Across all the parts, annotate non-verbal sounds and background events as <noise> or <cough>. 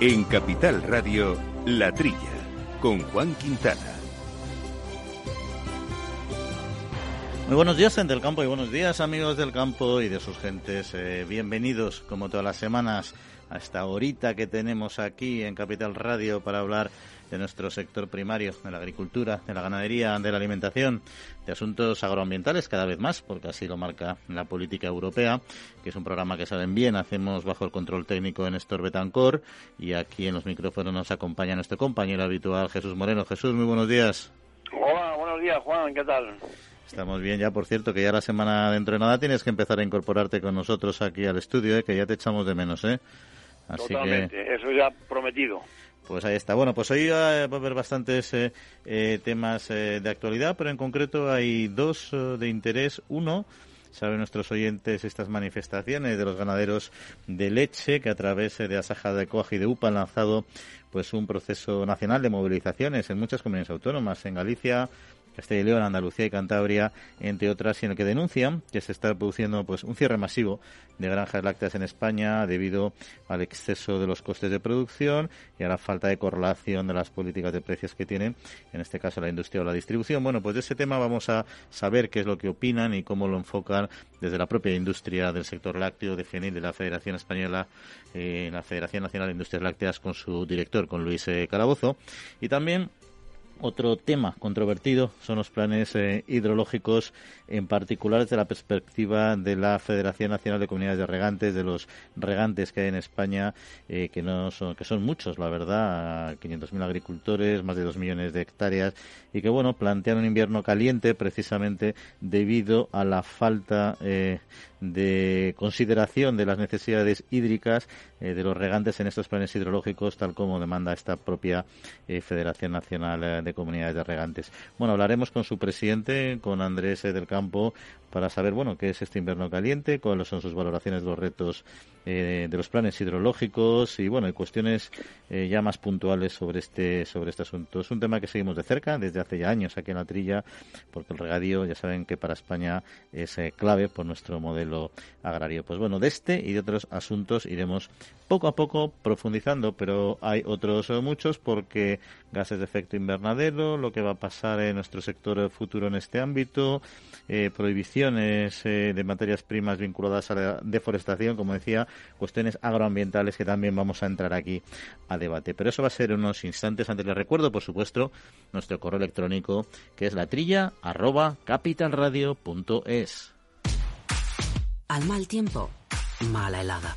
En Capital Radio, La Trilla, con Juan Quintana. Muy buenos días, gente del campo, y buenos días, amigos del campo y de sus gentes. Eh, bienvenidos, como todas las semanas, a esta horita que tenemos aquí en Capital Radio para hablar de nuestro sector primario, de la agricultura, de la ganadería, de la alimentación, de asuntos agroambientales cada vez más, porque así lo marca la política europea, que es un programa que saben bien, hacemos bajo el control técnico de Néstor Betancor y aquí en los micrófonos nos acompaña nuestro compañero habitual Jesús Moreno. Jesús, muy buenos días. Hola, buenos días Juan, ¿qué tal? Estamos bien ya, por cierto, que ya la semana dentro de nada tienes que empezar a incorporarte con nosotros aquí al estudio, ¿eh? que ya te echamos de menos, ¿eh? Totalmente, eso ya prometido. Pues ahí está. Bueno, pues hoy va a haber bastantes eh, eh, temas eh, de actualidad, pero en concreto hay dos de interés. Uno, saben nuestros oyentes estas manifestaciones de los ganaderos de leche que a través de Asaja de Coaji y de UPA han lanzado pues un proceso nacional de movilizaciones en muchas comunidades autónomas, en Galicia, Castilla y León, Andalucía y Cantabria, entre otras, y en el que denuncian que se está produciendo pues un cierre masivo de granjas lácteas en España debido al exceso de los costes de producción y a la falta de correlación de las políticas de precios que tienen, en este caso la industria o la distribución. Bueno, pues de ese tema vamos a saber qué es lo que opinan y cómo lo enfocan desde la propia industria del sector lácteo de FENIL, de la Federación Española, eh, la Federación Nacional de Industrias Lácteas, con su director, con Luis eh, Calabozo. Y también otro tema controvertido son los planes eh, hidrológicos, en particular desde la perspectiva de la Federación Nacional de Comunidades de Regantes, de los regantes que hay en España, eh, que no son, que son muchos, la verdad, 500.000 agricultores, más de 2 millones de hectáreas, y que bueno plantean un invierno caliente precisamente debido a la falta eh, de consideración de las necesidades hídricas eh, de los regantes en estos planes hidrológicos, tal como demanda esta propia eh, Federación Nacional eh, de Comunidades de Regantes. Bueno, hablaremos con su presidente, con Andrés del Campo, para saber, bueno, qué es este invierno caliente, cuáles son sus valoraciones los retos de los planes hidrológicos y, bueno, y cuestiones ya más puntuales sobre este, sobre este asunto. Es un tema que seguimos de cerca desde hace ya años aquí en la trilla, porque el regadío, ya saben que para España es clave por nuestro modelo agrario. Pues bueno, de este y de otros asuntos iremos poco a poco profundizando, pero hay otros muchos porque gases de efecto invernadero, lo que va a pasar en nuestro sector futuro en este ámbito, eh, eh, de materias primas vinculadas a la deforestación, como decía, cuestiones agroambientales que también vamos a entrar aquí a debate. Pero eso va a ser en unos instantes. Antes les recuerdo, por supuesto, nuestro correo electrónico que es la trilla arroba capitalradio.es. Al mal tiempo, mala helada.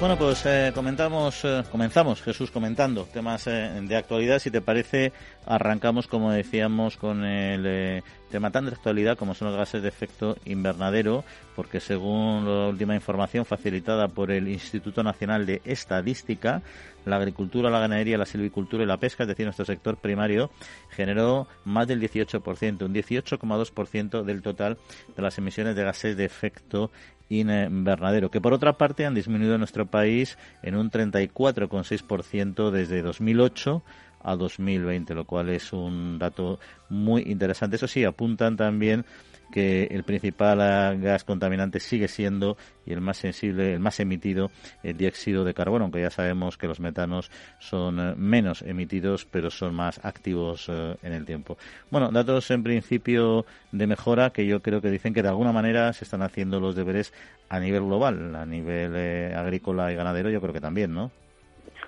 Bueno, pues eh, comentamos, eh, comenzamos, Jesús, comentando temas eh, de actualidad. Si te parece, arrancamos, como decíamos, con el tema tan de actualidad como son los gases de efecto invernadero, porque según la última información facilitada por el Instituto Nacional de Estadística, la agricultura, la ganadería, la silvicultura y la pesca, es decir, nuestro sector primario, generó más del 18%, un 18,2% del total de las emisiones de gases de efecto invernadero, que por otra parte han disminuido en nuestro país en un 34,6% desde 2008 a 2020, lo cual es un dato muy interesante. Eso sí, apuntan también que el principal gas contaminante sigue siendo y el más sensible, el más emitido, el dióxido de carbono, aunque ya sabemos que los metanos son eh, menos emitidos, pero son más activos eh, en el tiempo. Bueno, datos en principio de mejora que yo creo que dicen que de alguna manera se están haciendo los deberes a nivel global, a nivel eh, agrícola y ganadero, yo creo que también, ¿no?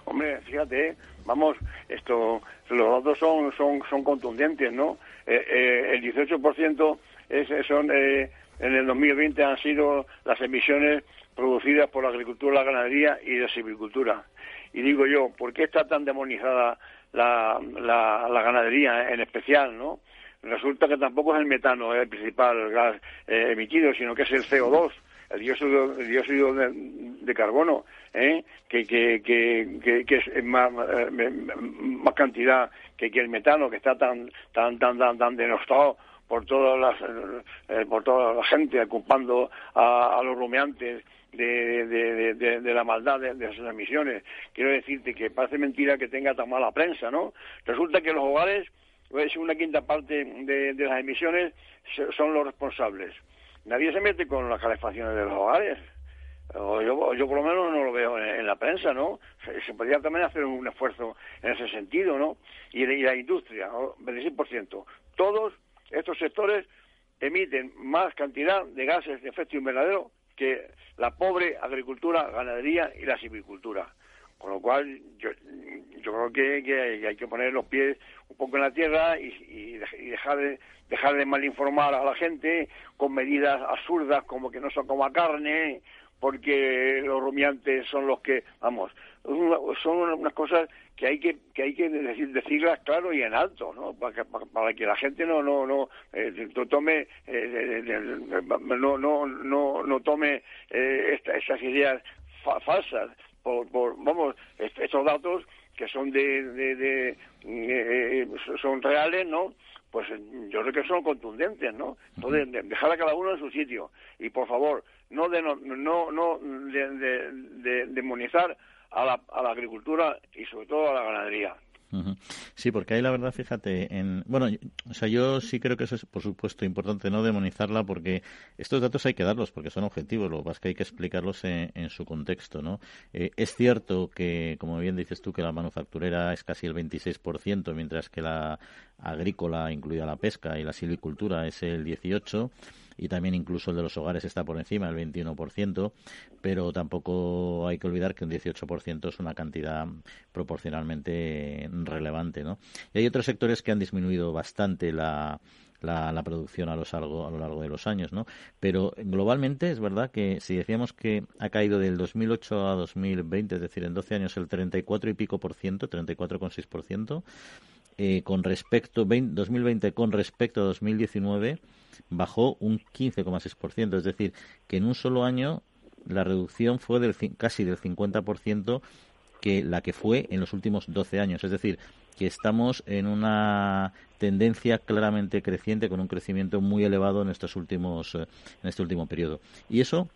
Hombre, fíjate, vamos, esto, los datos son, son, son contundentes, ¿no? el 18% son, eh, en el 2020 han sido las emisiones producidas por la agricultura, la ganadería y la silvicultura. Y digo yo, ¿por qué está tan demonizada la, ganadería en especial, no? Resulta que tampoco es el metano el principal gas eh, emitido, sino que es el CO2. el dióxido, dióxido de, carbono, ¿eh? que, es más, más cantidad que, el metano, que está tan, tan, tan, tan, tan denostado por todas las, por toda la gente ocupando a, los rumiantes de, de, de, la maldad de, sus emisiones. Quiero decirte que parece mentira que tenga tan mala prensa, ¿no? Resulta que los hogares, pues una quinta parte de, las emisiones son los responsables. Nadie se mete con las calefacciones de los hogares. O yo, yo por lo menos no lo veo en, la prensa, ¿no? Se, podría también hacer un esfuerzo en ese sentido, ¿no? Y, la industria, ¿no? 26%. Todos estos sectores emiten más cantidad de gases de efecto invernadero que la pobre agricultura, ganadería y la silvicultura. Con lo cual, yo, yo creo que, hay que poner los pies un poco en la tierra y, dejar, de, dejar de malinformar a la gente con medidas absurdas como que no son como carne, porque los rumiantes son los que, vamos, son unas cosas que hay que que hay que decir, decirlas claro y en alto, ¿no? Para que, para, que la gente no no no eh, tome eh, no no no no tome eh, estas ideas falsas por, por vamos estos datos que son de, de, de son reales, ¿no? Pues yo creo que son contundentes, ¿no? Entonces, dejar a cada uno en su sitio. Y por favor, no, de, no, no de, demonizar a la, a la agricultura y sobre todo a la ganadería. Sí, porque ahí la verdad, fíjate, en, bueno, o sea, yo sí creo que eso es, por supuesto, importante no demonizarla porque estos datos hay que darlos porque son objetivos, lo que pasa es que hay que explicarlos en, su contexto, ¿no? Eh, es cierto que, como bien dices tú, que la manufacturera es casi el 26%, mientras que la agrícola, incluida la pesca y la silvicultura, es el 18% y también incluso el de los hogares está por encima del 21%, pero tampoco hay que olvidar que un 18% es una cantidad proporcionalmente relevante, ¿no? Y hay otros sectores que han disminuido bastante la, la, producción a lo, largo, a lo largo de los años, ¿no? Pero globalmente es verdad que si decíamos que ha caído del 2008 a 2020, es decir, en 12 años el 34 y pico por ciento, 34,6 por ciento, eh, con respecto 2020 con respecto a 2019 bajó un 15,6%, es decir, que en un solo año la reducción fue del casi del 50% que la que fue en los últimos 12 años, es decir, que estamos en una tendencia claramente creciente con un crecimiento muy elevado en estos últimos eh, en este último periodo. Y eso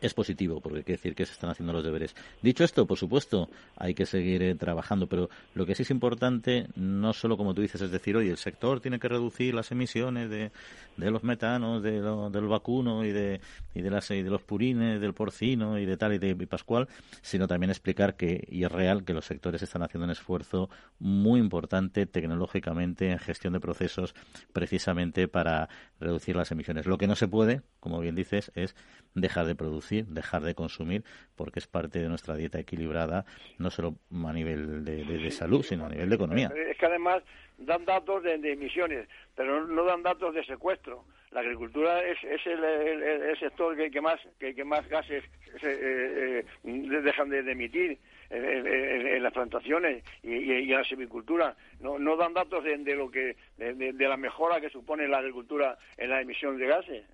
es positivo, porque quiere decir que se están haciendo los deberes. Dicho esto, por supuesto, hay que seguir eh, trabajando, pero lo que sí es importante, no solo como tú dices, es decir, oye, el sector tiene que reducir las emisiones de, de los metanos, de del vacuno y de, y de, las, de los purines, del porcino y de tal y de pascual, sino también explicar que, y es real, que los sectores están haciendo un esfuerzo muy importante tecnológicamente en gestión de procesos precisamente para reducir las emisiones. Lo que no se puede, como bien dices, es dejar de producir, dejar de consumir, porque es parte de nuestra dieta equilibrada, no solo a nivel de, salud, sino a nivel de economía. Es que además dan datos de, emisiones, pero no, dan datos de secuestro. La agricultura es, es el, sector que, más que, más gases eh, eh, dejan de, emitir en, las plantaciones y, en la silvicultura. No, no dan datos de, lo que de la mejora que supone la agricultura en la emisión de gases.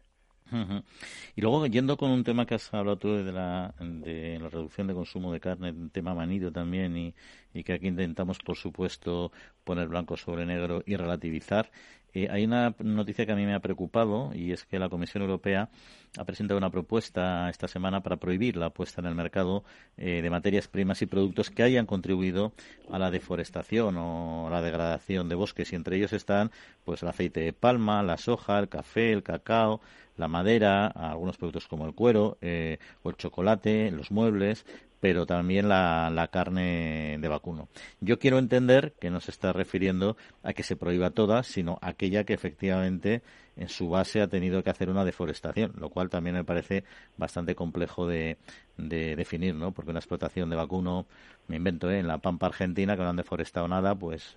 Y luego, yendo con un tema que has hablado tú de la, de la reducción de consumo de carne, un tema manido también, y, y que aquí intentamos, por supuesto, poner blanco sobre negro y relativizar, eh, hay una noticia que a mí me ha preocupado y es que la Comisión Europea ha presentado una propuesta esta semana para prohibir la puesta en el mercado eh, de materias primas y productos que hayan contribuido a la deforestación o la degradación de bosques y entre ellos están pues el aceite de palma, la soja, el café, el cacao, la madera, algunos productos como el cuero eh, o el chocolate, los muebles, pero también la, carne de vacuno. Yo quiero entender que no se está refiriendo a que se prohíba toda, sino aquella que efectivamente en su base ha tenido que hacer una deforestación, lo cual también me parece bastante complejo de, de definir, ¿no? Porque una explotación de vacuno, me invento, ¿eh? en la pampa argentina, que no han deforestado nada, pues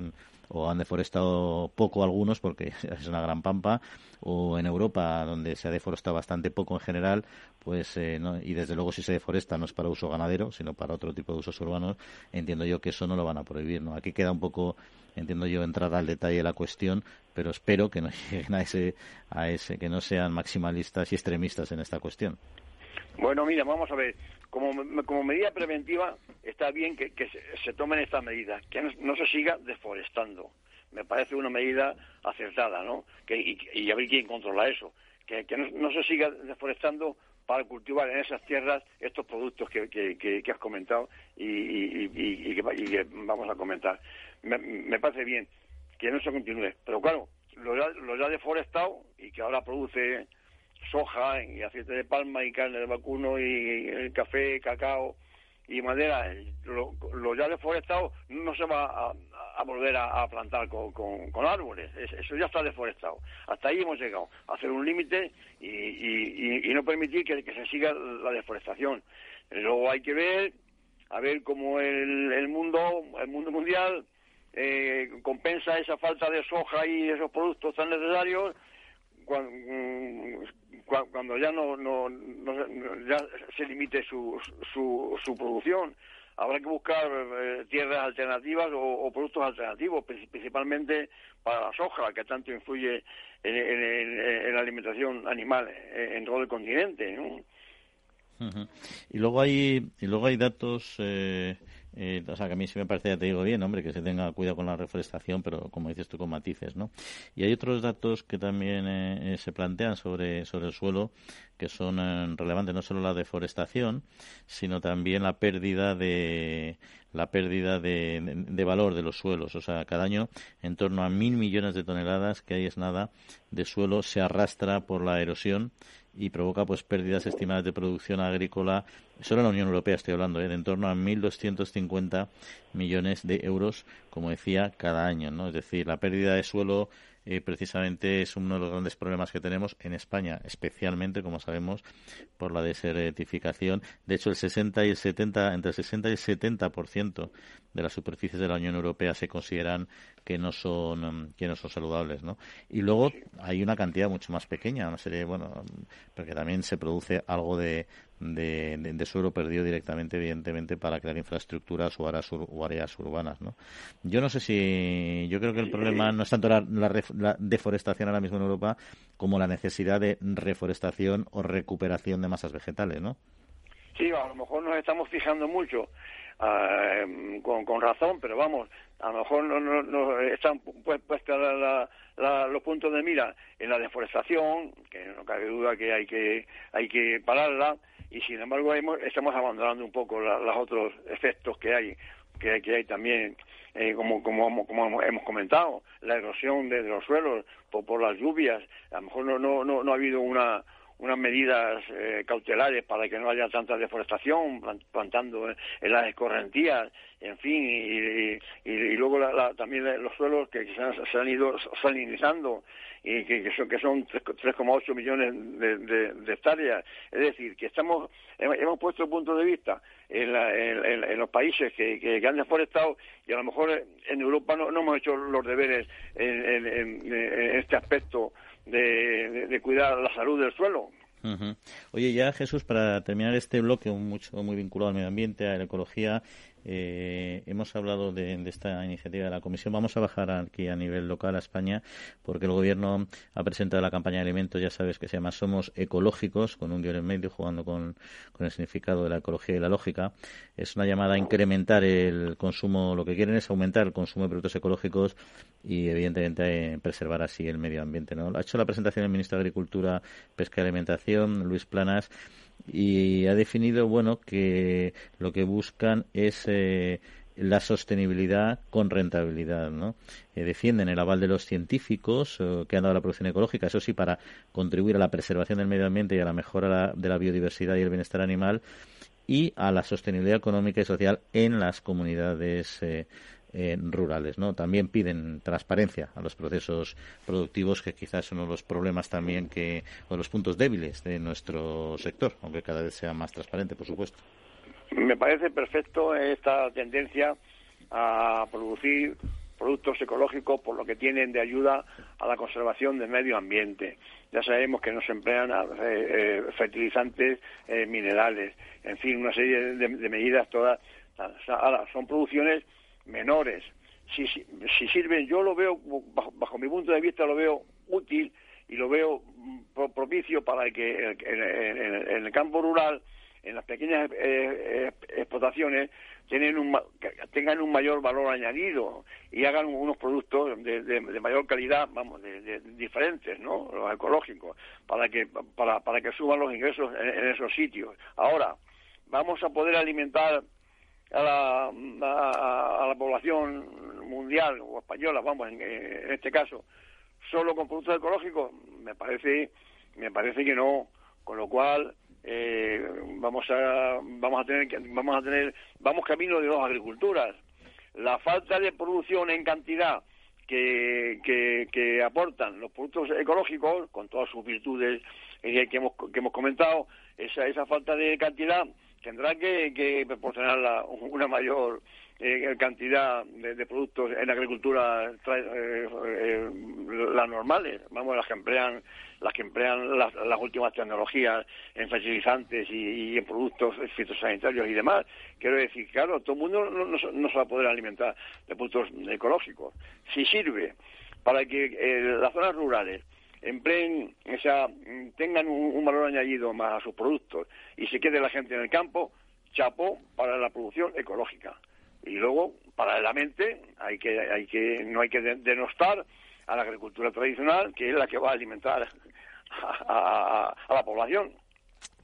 o han deforestado poco algunos porque <laughs> es una gran pampa, o en Europa donde se ha deforestado bastante poco en general, pues eh, y desde luego si se deforesta no es para uso ganadero, sino para otro tipo de usos urbanos, entiendo yo que eso no lo van a prohibir, ¿no? Aquí queda un poco entiendo yo entrada al detalle de la cuestión, pero espero que no <laughs> lleguen a ese a ese que no sean maximalistas y extremistas en esta cuestión. Bueno, mira, vamos a ver. Como, como medida preventiva está bien que, se, tomen estas medidas, que no, se siga deforestando. Me parece una medida acertada, ¿no? Que, y, y a ver quién controla eso. Que, que no, se siga deforestando para cultivar en esas tierras estos productos que, que, has comentado y, que, vamos a comentar. Me, me, parece bien que no se continúe, pero claro, lo ya, lo ya deforestado y que ahora produce soja y aceite de palma y carne de vacuno y, café, cacao y madera, lo, ya deforestado no se va a, volver a, plantar con, con, árboles, eso ya está deforestado. Hasta ahí hemos llegado, a hacer un límite y, y, no permitir que, se siga la deforestación. Luego hay que ver, a ver cómo el, el mundo, el mundo mundial eh, compensa esa falta de soja y esos productos tan necesarios Mm, cuando, ya no, no, ya se limite su, su, su producción habrá que buscar eh, tierras alternativas o, productos alternativos, principalmente para la soja, que tanto influye en, la alimentación animal en, todo el continente. Y luego hay y luego hay datos eh, eh, o sea, que a mí sí me parece, ya te digo bien, hombre, que se tenga cuidado con la reforestación, pero como dices tú, con matices, ¿no? Y hay otros datos que también eh, eh, se plantean sobre, sobre el suelo que son relevantes, no solo la deforestación, sino también la pérdida de la pérdida de, de, valor de los suelos. O sea, cada año en torno a mil millones de toneladas, que ahí es nada, de suelo se arrastra por la erosión y provoca pues pérdidas estimadas de producción agrícola solo en la Unión Europea estoy hablando ¿eh? de en torno a 1.250 millones de euros como decía cada año no es decir la pérdida de suelo eh, precisamente es uno de los grandes problemas que tenemos en España, especialmente, como sabemos, por la desertificación. De hecho, el 60 y el 70, entre el 60 y el 70% de las superficies de la Unión Europea se consideran que no son que no son saludables, ¿no? Y luego hay una cantidad mucho más pequeña, una serie, bueno, porque también se produce algo de, de, suelo perdido directamente, evidentemente, para crear infraestructuras o áreas, o áreas urbanas, ¿no? Yo no sé si, yo creo que el problema no es tanto la, la deforestación ahora mismo en Europa como la necesidad de reforestación o recuperación de masas vegetales, ¿no? Sí, a lo mejor nos estamos fijando mucho eh, con, razón, pero vamos, a lo mejor no, no, están pues, puestos los puntos de mira en la deforestación, que no cabe duda que hay que hay que pararla, y sin embargo estamos abandonando un poco los otros efectos que hay, que, hay también, eh, como, como, como hemos comentado, la erosión de, los suelos por, por las lluvias, a lo mejor no, no, no, no ha habido una unas medidas eh, cautelares para que no haya tanta deforestación, plantando en las escorrentías, en fin, y, luego también los suelos que se han, ido salinizando y que, son, que son 3,8 millones de, hectáreas. Es decir, que estamos hemos puesto el punto de vista en, en, los países que, que, han deforestado y a lo mejor en Europa no, hemos hecho los deberes en este aspecto de, cuidar la salud del suelo. Oye, ya Jesús, para terminar este bloque mucho muy vinculado al medio ambiente, a la ecología, eh, hemos hablado de, esta iniciativa de la Comisión. Vamos a bajar aquí a nivel local a España porque el Gobierno ha presentado la campaña de alimentos, ya sabes, que se llama Somos Ecológicos, con un guion en medio, jugando con, el significado de la ecología y la lógica. Es una llamada a incrementar el consumo, lo que quieren es aumentar el consumo de productos ecológicos y, evidentemente, eh, preservar así el medio ambiente. ¿no? Ha hecho la presentación el ministro de Agricultura, Pesca y Alimentación, Luis Planas y ha definido bueno que lo que buscan es eh, la sostenibilidad con rentabilidad, ¿no? Eh, defienden el aval de los científicos eh, que han dado la producción ecológica, eso sí, para contribuir a la preservación del medio ambiente y a la mejora de la biodiversidad y el bienestar animal y a la sostenibilidad económica y social en las comunidades rurales, ¿no? También piden transparencia a los procesos productivos, que quizás son uno de los problemas también que, o los puntos débiles de nuestro sector, aunque cada vez sea más transparente, por supuesto. Me parece perfecto esta tendencia a producir productos ecológicos por lo que tienen de ayuda a la conservación del medio ambiente. Ya sabemos que no se emplean eh, eh, fertilizantes eh, minerales, en fin, una serie de, medidas todas. son producciones menores. Si, si, sirven, yo lo veo, bajo, mi punto de vista, lo veo útil y lo veo mm, propicio para que en, el campo rural, en las pequeñas eh, explotaciones, tienen un, tengan un mayor valor añadido y hagan unos productos de, mayor calidad, vamos, de, diferentes, ¿no? Los ecológicos, para que para, para que suban los ingresos en, esos sitios. Ahora, vamos a poder alimentar a la, a, la población mundial o española, vamos, en, este caso, solo con productos ecológicos, me parece me parece que no, con lo cual eh, vamos a vamos a tener vamos a tener vamos camino de dos agriculturas. La falta de producción en cantidad que, que, aportan los productos ecológicos con todas sus virtudes eh, que hemos que hemos comentado esa esa falta de cantidad tendrá que, que proporcionar <laughs> una mayor eh, cantidad de, productos en la agricultura eh, eh, las normales, vamos, las que emplean las que emplean las, últimas tecnologías en fertilizantes y, en productos fitosanitarios y demás. Quiero decir, claro, todo el mundo no, se va a poder alimentar de productos ecológicos. Si sirve para que las zonas rurales empleen, o sea, tengan un, valor añadido más a sus productos y se quede la gente en el campo, chapo para la producción ecológica. Y luego, paralelamente, hay que, hay que, no hay que denostar a la agricultura tradicional, que es la que va a alimentar a la población.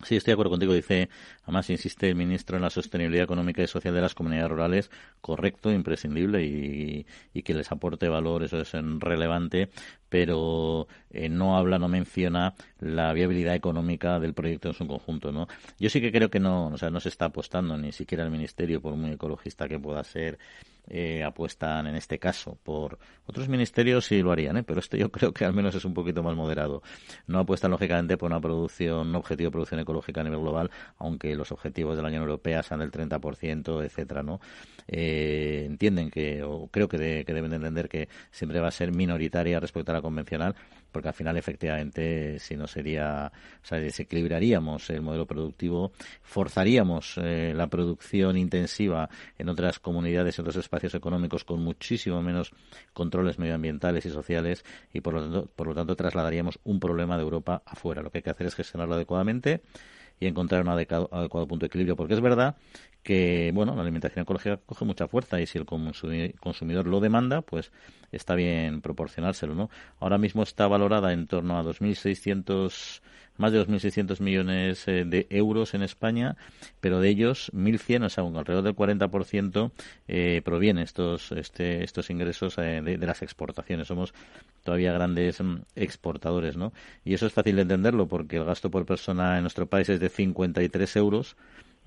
Sí, estoy de acuerdo contigo. Dice, además insiste el ministro en la sostenibilidad económica y social de las comunidades rurales, correcto, imprescindible y, que les aporte valor, eso es relevante, pero eh, no habla, no menciona la viabilidad económica del proyecto en su conjunto, ¿no? Yo sí que creo que no, o sea, no se está apostando ni siquiera el ministerio, por muy ecologista que pueda ser, eh, apuestan en este caso por otros ministerios sí lo harían, ¿eh? pero este yo creo que al menos es un poquito más moderado. No apuestan lógicamente por una producción, un objetivo de producción ecológica a nivel global, aunque los objetivos de la Unión Europea sean del 30%, etcétera, ¿no? Eh, entienden que, o creo que, que deben de entender que siempre va a ser minoritaria respecto a la convencional, porque al final efectivamente si no sería, o sea, desequilibraríamos el modelo productivo, forzaríamos eh, la producción intensiva en otras comunidades, en otros espacios económicos con muchísimo menos controles medioambientales y sociales y por lo tanto, por lo tanto trasladaríamos un problema de Europa afuera. Lo que hay que hacer es gestionarlo adecuadamente y encontrar un adecuado, punto de equilibrio, porque es verdad que bueno la alimentación ecológica coge mucha fuerza y si el consumidor lo demanda pues está bien proporcionárselo no ahora mismo está valorada en torno a 2.600 más de 2.600 millones eh, de euros en España, pero de ellos 1.100, o sea, alrededor del 40% eh, proviene estos, este, estos ingresos eh, de, de, las exportaciones. Somos todavía grandes mm, exportadores, ¿no? Y eso es fácil de entenderlo porque el gasto por persona en nuestro país es de 53 euros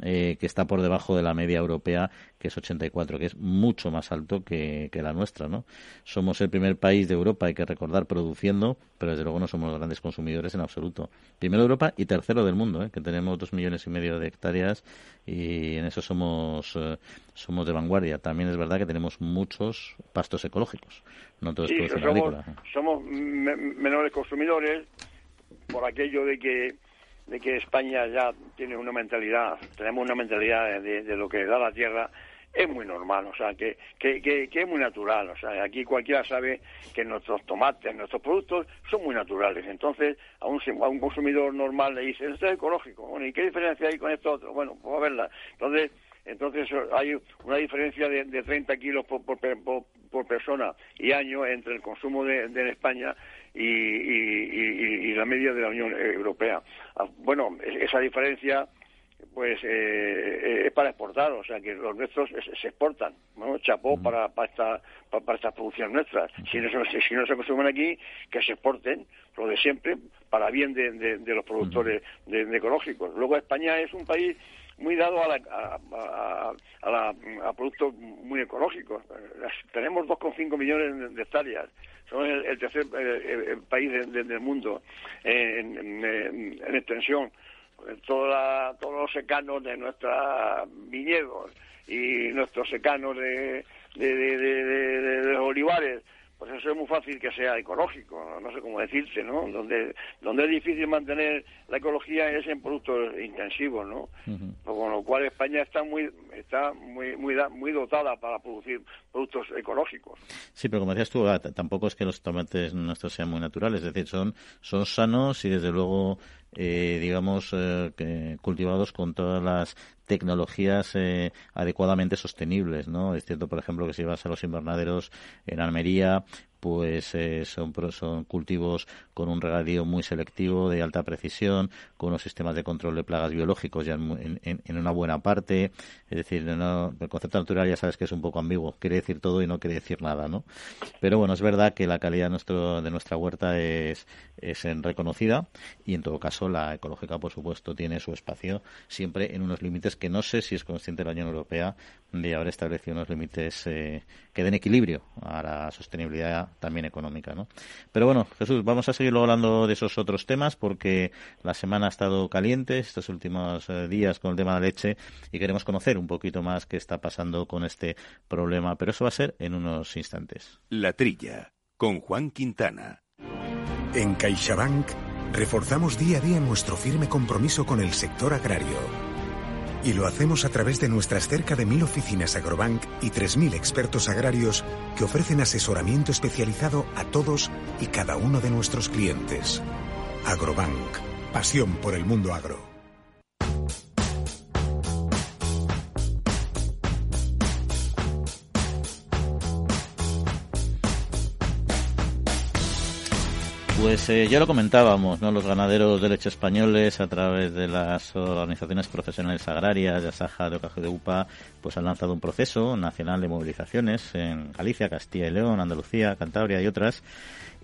eh, que está por debajo de la media europea, que es 84, que es mucho más alto que, la nuestra, ¿no? Somos el primer país de Europa, hay que recordar, produciendo, pero desde luego no somos los grandes consumidores en absoluto. Primero de Europa y tercero del mundo, ¿eh? que tenemos dos millones y medio de hectáreas y en eso somos, eh, somos de vanguardia. También es verdad que tenemos muchos pastos ecológicos, no todo es producción somos, agrícola. Somos menores consumidores por aquello de que de que España ya tiene una mentalidad, tenemos una mentalidad de, lo que da la tierra, es muy normal, o sea, que, que, que, es muy natural. O sea, aquí cualquiera sabe que nuestros tomates, nuestros productos son muy naturales. Entonces, a un, a un consumidor normal le dice, esto es ecológico. Bueno, ¿y qué diferencia hay con esto otro? Bueno, pues a verla. Entonces, entonces hay una diferencia de, de 30 kilos por, por, persona y año entre el consumo de, de España y, la media de la Unión Europea. Ah, bueno, esa diferencia pues eh, eh, es para exportar, o sea que los nuestros se exportan, ¿no? Chapó para, para, esta, para, estas producciones nuestras. Si no, se, si no se consumen aquí, que se exporten, lo de siempre, para bien de, de, los productores de, ecológicos. Luego España es un país muy dado a, a, a, a productos muy ecológicos. Tenemos 2,5 millones de hectáreas somos el, tercer país del mundo en, extensión. Toda todos los secanos de nuestros viñedos y nuestros secanos de, de, los olivares pues eso es muy fácil que sea ecológico, no sé cómo decirte, ¿no? Donde, donde es difícil mantener la ecología es en productos intensivos, ¿no? Con lo cual España está muy está muy, muy, muy dotada para producir productos ecológicos. Sí, pero como decías tú, ah, tampoco es que los tomates nuestros sean muy naturales, es decir, son, son sanos y desde luego eh, digamos, eh, cultivados con todas las tecnologías eh, adecuadamente sostenibles, ¿no? Es cierto, por ejemplo, que si vas a los invernaderos en Almería, pues eh, son, son cultivos con un regadío muy selectivo, de alta precisión, con unos sistemas de control de plagas biológicos ya en, en, una buena parte. Es decir, el concepto natural ya sabes que es un poco ambiguo, quiere decir todo y no quiere decir nada, ¿no? Pero bueno, es verdad que la calidad de, nuestro, de nuestra huerta es, es reconocida y en todo caso la ecológica, por supuesto, tiene su espacio siempre en unos límites que no sé si es consciente la Unión Europea de haber establecido unos límites eh, que den equilibrio a la sostenibilidad también económica. ¿no? Pero bueno, Jesús, vamos a seguir hablando de esos otros temas porque la semana ha estado caliente estos últimos eh, días con el tema de la leche y queremos conocer un poquito más qué está pasando con este problema. Pero eso va a ser en unos instantes. La Trilla, con Juan Quintana. En CaixaBank reforzamos día a día nuestro firme compromiso con el sector agrario y lo hacemos a través de nuestras cerca de mil oficinas Agrobank y 3.000 expertos agrarios que ofrecen asesoramiento especializado a todos y cada uno de nuestros clientes. Agrobank, pasión por el mundo agro. Pues eh, ya lo comentábamos, ¿no? Los ganaderos de leche españoles a través de las organizaciones profesionales agrarias, de Asaja, de Ocajo de UPA, pues han lanzado un proceso nacional de movilizaciones en Galicia, Castilla y León, Andalucía, Cantabria y otras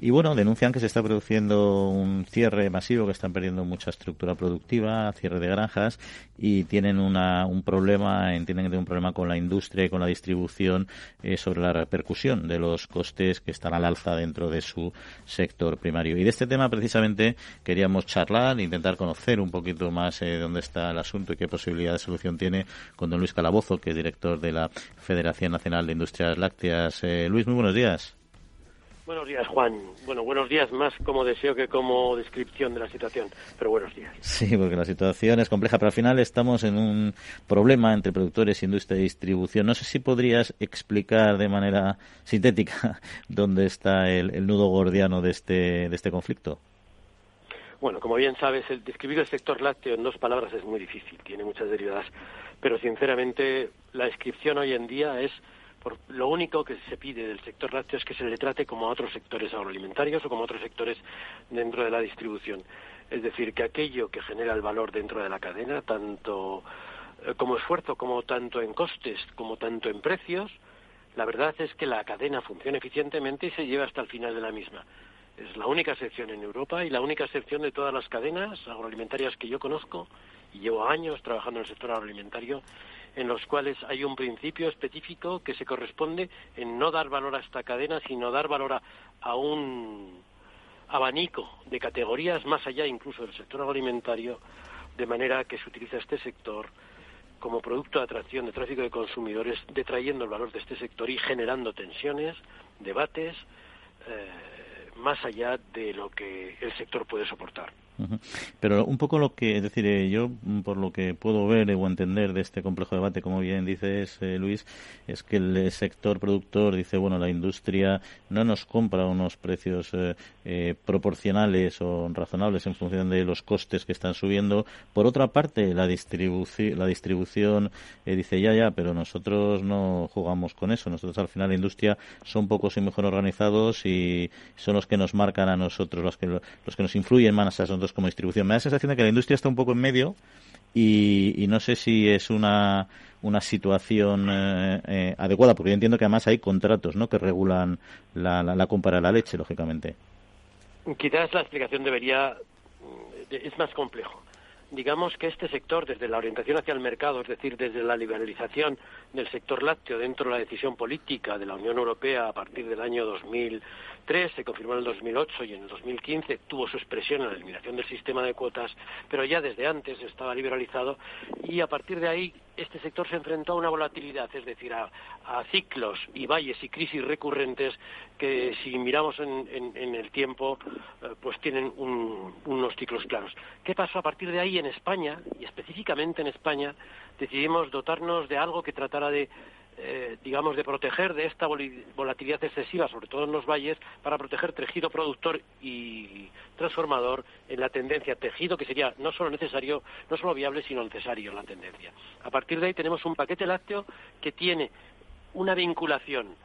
y bueno, denuncian que se está produciendo un cierre masivo, que están perdiendo mucha estructura productiva, cierre de granjas y tienen una, un problema, entienden que tienen un problema con la industria y con la distribución eh, sobre la repercusión de los costes que están al alza dentro de su sector primario. Y de este tema precisamente queríamos charlar, intentar conocer un poquito más eh, dónde está el asunto y qué posibilidad de solución tiene con don Luis Calabozo, que es director de la Federación Nacional de Industrias Lácteas. Eh, Luis, muy buenos días. Buenos días, Juan. Bueno, buenos días más como deseo que como descripción de la situación, pero buenos días. Sí, porque la situación es compleja, pero al final estamos en un problema entre productores, industria y distribución. No sé si podrías explicar de manera sintética <laughs> dónde está el, nudo gordiano de este, de este conflicto. Bueno, como bien sabes, el describir el sector lácteo en dos palabras es muy difícil, tiene muchas derivadas, pero sinceramente la descripción hoy en día es lo único que se pide del sector lácteo es que se le trate como a otros sectores agroalimentarios o como a otros sectores dentro de la distribución. Es decir, que aquello que genera el valor dentro de la cadena, tanto eh, como esfuerzo, como tanto en costes, como tanto en precios, la verdad es que la cadena funciona eficientemente y se lleva hasta el final de la misma. Es la única sección en Europa y la única sección de todas las cadenas agroalimentarias que yo conozco y llevo años trabajando en el sector agroalimentario en los cuales hay un principio específico que se corresponde en no dar valor a esta cadena, sino dar valor a, un abanico de categorías más allá incluso del sector agroalimentario, de manera que se utiliza este sector como producto de atracción de tráfico de consumidores, detrayendo el valor de este sector y generando tensiones, debates, eh, más allá de lo que el sector puede soportar. Pero un poco lo que, es decir, eh, yo mm, por lo que puedo ver o entender de este complejo debate, como bien dices, eh, Luis, es que el eh, sector productor dice, bueno, la industria no nos compra unos precios proporcionales o razonables en función de los costes que están subiendo. Por otra parte, la, distribución la distribución dice, ya, ya, pero nosotros no jugamos con eso. Nosotros al final la industria son pocos y mejor organizados y son los que nos marcan a nosotros, los que, los que nos influyen más a nosotros como distribución. Me da la sensación de que la industria está un poco en medio y, no sé si es una, una situación eh, eh, adecuada, porque yo entiendo que además hay contratos ¿no? que regulan la, la, compra de la leche, lógicamente. Quizás la explicación debería. es más complejo digamos que este sector, desde la orientación hacia el mercado, es decir, desde la liberalización del sector lácteo dentro de la decisión política de la Unión Europea a partir del año 2003, se confirmó en el 2008 y en el 2015 tuvo su expresión en la eliminación del sistema de cuotas, pero ya desde antes estaba liberalizado y a partir de ahí este sector se enfrentó a una volatilidad, es decir, a, ciclos y valles y crisis recurrentes que si miramos en, el tiempo, eh, pues tienen unos ciclos claros. ¿Qué pasó a partir de ahí en España, y específicamente en España, decidimos dotarnos de algo que tratara de eh, digamos, de proteger de esta volatilidad excesiva, sobre todo en los valles, para proteger tejido productor y transformador en la tendencia tejido que sería no solo necesario, no solo viable, sino necesario en la tendencia. A partir de ahí tenemos un paquete lácteo que tiene una vinculación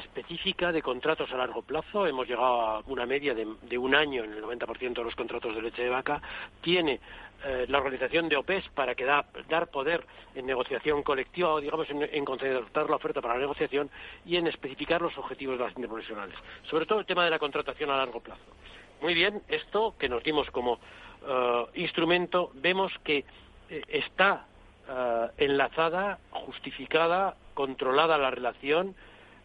específica de contratos a largo plazo. Hemos llegado a una media de, un año en el 90% de los contratos de leche de vaca. Tiene eh, la organización de OPES para que da, dar poder en negociación colectiva o, digamos, en, en la oferta para la negociación y en especificar los objetivos de las interprofesionales. Sobre todo el tema de la contratación a largo plazo. Muy bien, esto que nos dimos como eh, instrumento, vemos que eh, está enlazada, justificada, controlada la relación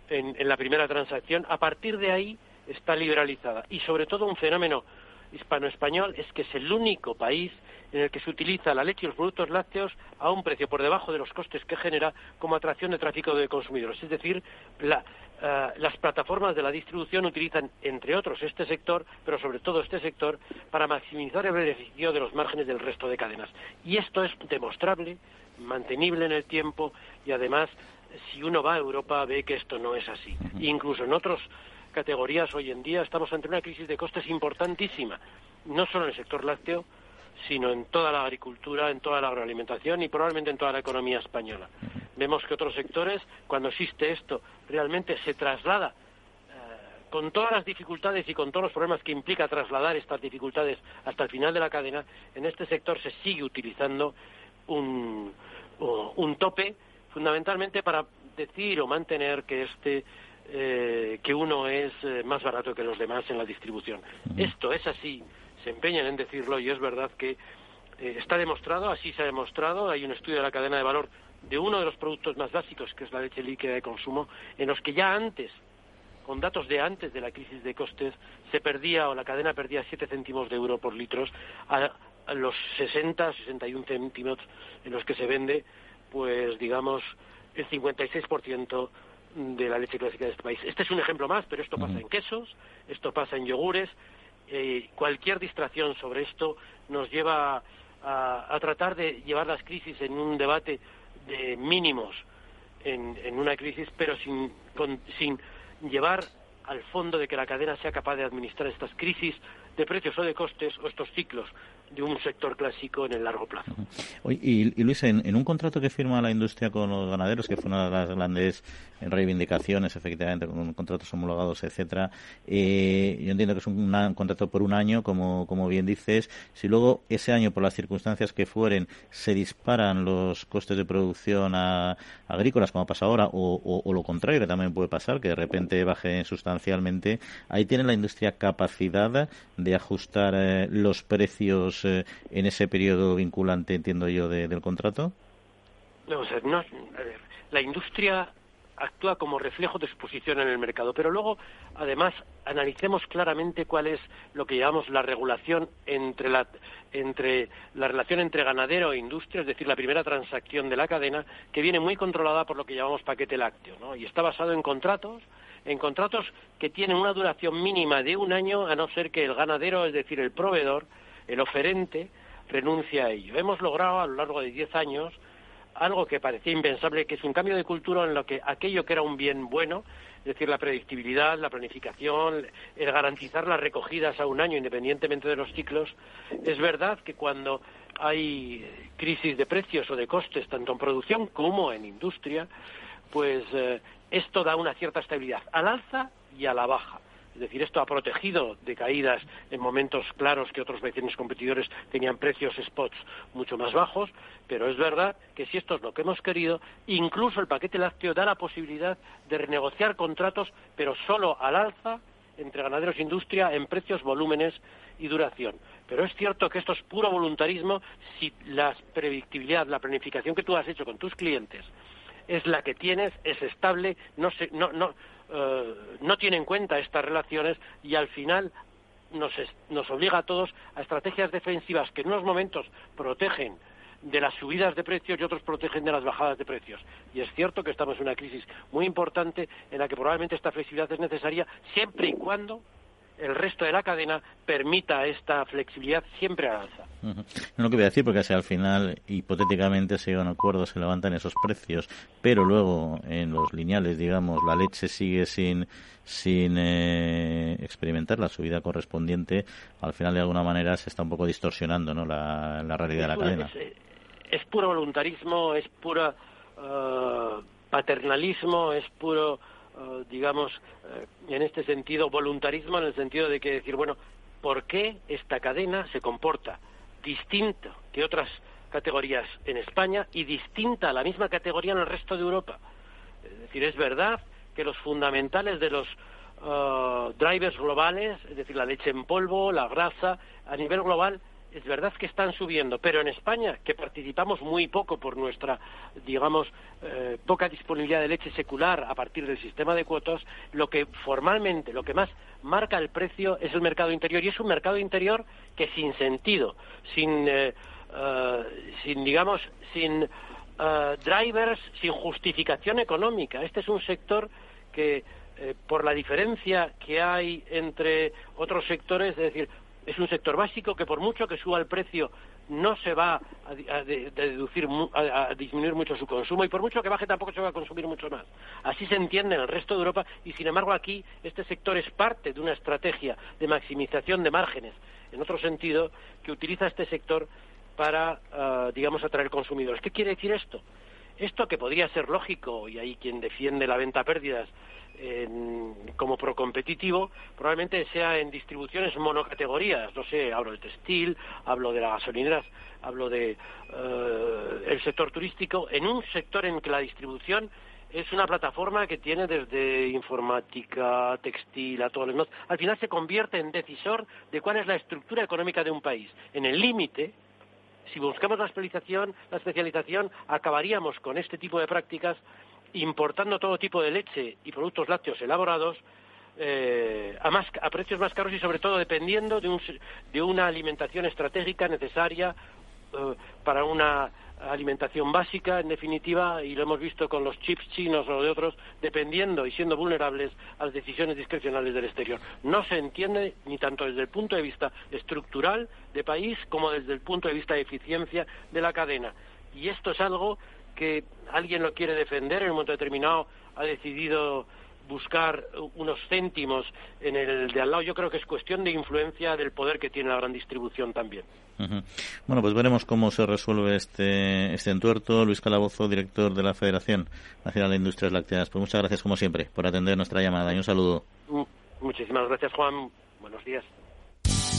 en, la primera transacción, a partir de ahí está liberalizada. Y sobre todo un fenómeno hispano-español es que es el único país en el que se utiliza la leche y los productos lácteos a un precio por debajo de los costes que genera como atracción de tráfico de consumidores. Es decir, eh, las plataformas de la distribución utilizan, entre otros, este sector, pero sobre todo este sector, para maximizar el beneficio de los márgenes del resto de cadenas. Y esto es demostrable, mantenible en el tiempo y además si uno va a Europa ve que esto no es así. Incluso en otras categorías hoy en día estamos ante una crisis de costes importantísima, no solo en el sector lácteo, sino en toda la agricultura, en toda la agroalimentación y probablemente en toda la economía española. Vemos que otros sectores, cuando existe esto, realmente se traslada eh, con todas las dificultades y con todos los problemas que implica trasladar estas dificultades hasta el final de la cadena, en este sector se sigue utilizando un, un tope fundamentalmente para decir o mantener que este eh, que uno es eh, más barato que los demás en la distribución. Esto es así, se empeñan en decirlo y es verdad que eh, está demostrado, así se ha demostrado, hay un estudio de la cadena de valor de uno de los productos más básicos, que es la leche líquida de consumo, en los que ya antes, con datos de antes de la crisis de costes, se perdía o la cadena perdía 7 céntimos de euro por litros a, a los 60, 61 céntimos en los que se vende pues digamos, el 56% de la leche clásica de este país. Este es un ejemplo más, pero esto pasa en quesos, esto pasa en yogures. Eh, cualquier distracción sobre esto nos lleva a, tratar de llevar las crisis en un debate de mínimos en, una crisis, pero sin, sin llevar al fondo de que la cadena sea capaz de administrar estas crisis de precios o de costes o estos ciclos de un sector clásico en el largo plazo. Y, Luis, en, un contrato que firma la industria con los ganaderos, que fue una de las grandes reivindicaciones, efectivamente, con contratos homologados, etcétera, eh, yo entiendo que es un, contrato por un año, como, como bien dices. Si luego ese año, por las circunstancias que fueren, se disparan los costes de producción agrícolas, como pasa ahora, o, lo contrario, que también puede pasar, que de repente baje sustancialmente, ahí tiene la industria capacidad de ajustar eh, los precios eh, en ese periodo vinculante, entiendo yo, del contrato? No, o sea, no, la industria actúa como reflejo de su posición en el mercado, pero luego, además, analicemos claramente cuál es lo que llamamos la regulación entre la, entre la relación entre ganadero e industria, es decir, la primera transacción de la cadena, que viene muy controlada por lo que llamamos paquete lácteo, ¿no? Y está basado en contratos en contratos que tienen una duración mínima de un año, a no ser que el ganadero, es decir, el proveedor, el oferente, renuncie a ello. Hemos logrado a lo largo de diez años algo que parecía impensable, que es un cambio de cultura en lo que aquello que era un bien bueno, es decir, la predictibilidad, la planificación, el garantizar las recogidas a un año independientemente de los ciclos, es verdad que cuando hay crisis de precios o de costes, tanto en producción como en industria, pues eh, esto da una cierta estabilidad al alza y a la baja. Es decir, esto ha protegido de caídas en momentos claros que otros vecinos competidores tenían precios spots mucho más bajos, pero es verdad que si esto es lo que hemos querido, incluso el paquete lácteo da la posibilidad de renegociar contratos, pero solo al alza entre ganaderos e industria en precios, volúmenes y duración. Pero es cierto que esto es puro voluntarismo si la predictibilidad, la planificación que tú has hecho con tus clientes es la que tienes, es estable, no, no, no, eh, no tiene en cuenta estas relaciones y al final nos, nos obliga a todos a estrategias defensivas que en unos momentos protegen de las subidas de precios y otros protegen de las bajadas de precios. Y es cierto que estamos en una crisis muy importante en la que probablemente esta flexibilidad es necesaria siempre y cuando el resto de la cadena permita esta flexibilidad siempre al alza. No lo que voy a decir, porque si al final, hipotéticamente, se llegan acuerdos, se levantan esos precios, pero luego en los lineales, digamos, la leche sigue sin sin eh, experimentar la subida correspondiente, al final de alguna manera se está un poco distorsionando ¿no? la, realidad de la cadena. Es, puro voluntarismo, es puro eh, paternalismo, es puro eh, digamos, eh, en este sentido, voluntarismo en el sentido de que decir, bueno, ¿por qué esta cadena se comporta distinto que otras categorías en España y distinta a la misma categoría en el resto de Europa? Es decir, es verdad que los fundamentales de los eh, drivers globales, es decir, la leche en polvo, la grasa, a nivel global es verdad que están subiendo, pero en España, que participamos muy poco por nuestra, digamos, eh, poca disponibilidad de leche secular a partir del sistema de cuotas, lo que formalmente, lo que más marca el precio es el mercado interior, y es un mercado interior que sin sentido, sin, eh, eh, sin digamos, sin drivers, sin justificación económica. Este es un sector que por la diferencia que hay entre otros sectores, es decir, es un sector básico que por mucho que suba el precio no se va a, deducir, a, disminuir mucho su consumo y por mucho que baje tampoco se va a consumir mucho más. Así se entiende en el resto de Europa y sin embargo aquí este sector es parte de una estrategia de maximización de márgenes, en otro sentido, que utiliza este sector para, ah, digamos, atraer consumidores. ¿Qué quiere decir esto? Esto que podría ser lógico, y hay quien defiende la venta a pérdidas, como procompetitivo, probablemente sea en distribuciones monocategorías, no sé, hablo del textil, hablo de las gasolineras, hablo de eh, el sector turístico, en un sector en que la distribución es una plataforma que tiene desde informática, textil, a todos los Al final se convierte en decisor de cuál es la estructura económica de un país. En el límite, si buscamos la especialización, la especialización, acabaríamos con este tipo de prácticas importando todo tipo de leche y productos lácteos elaborados eh, a, más, a precios más caros y sobre todo dependiendo de, un, de una alimentación estratégica necesaria eh, para una alimentación básica, en definitiva, y lo hemos visto con los chips chinos o de otros, dependiendo y siendo vulnerables a las decisiones discrecionales del exterior. No se entiende ni tanto desde el punto de vista estructural de país como desde el punto de vista de eficiencia de la cadena. Y esto es algo que alguien lo quiere defender, en un momento determinado ha decidido buscar unos céntimos en el de al lado, yo creo que es cuestión de influencia del poder que tiene la gran distribución también. Bueno, pues veremos cómo se resuelve este, este entuerto. Luis Calabozo, director de la Federación Nacional de Industrias Lácteas. Pues muchas gracias, como siempre, por atender nuestra llamada y un saludo. Muchísimas gracias, Juan. Buenos días.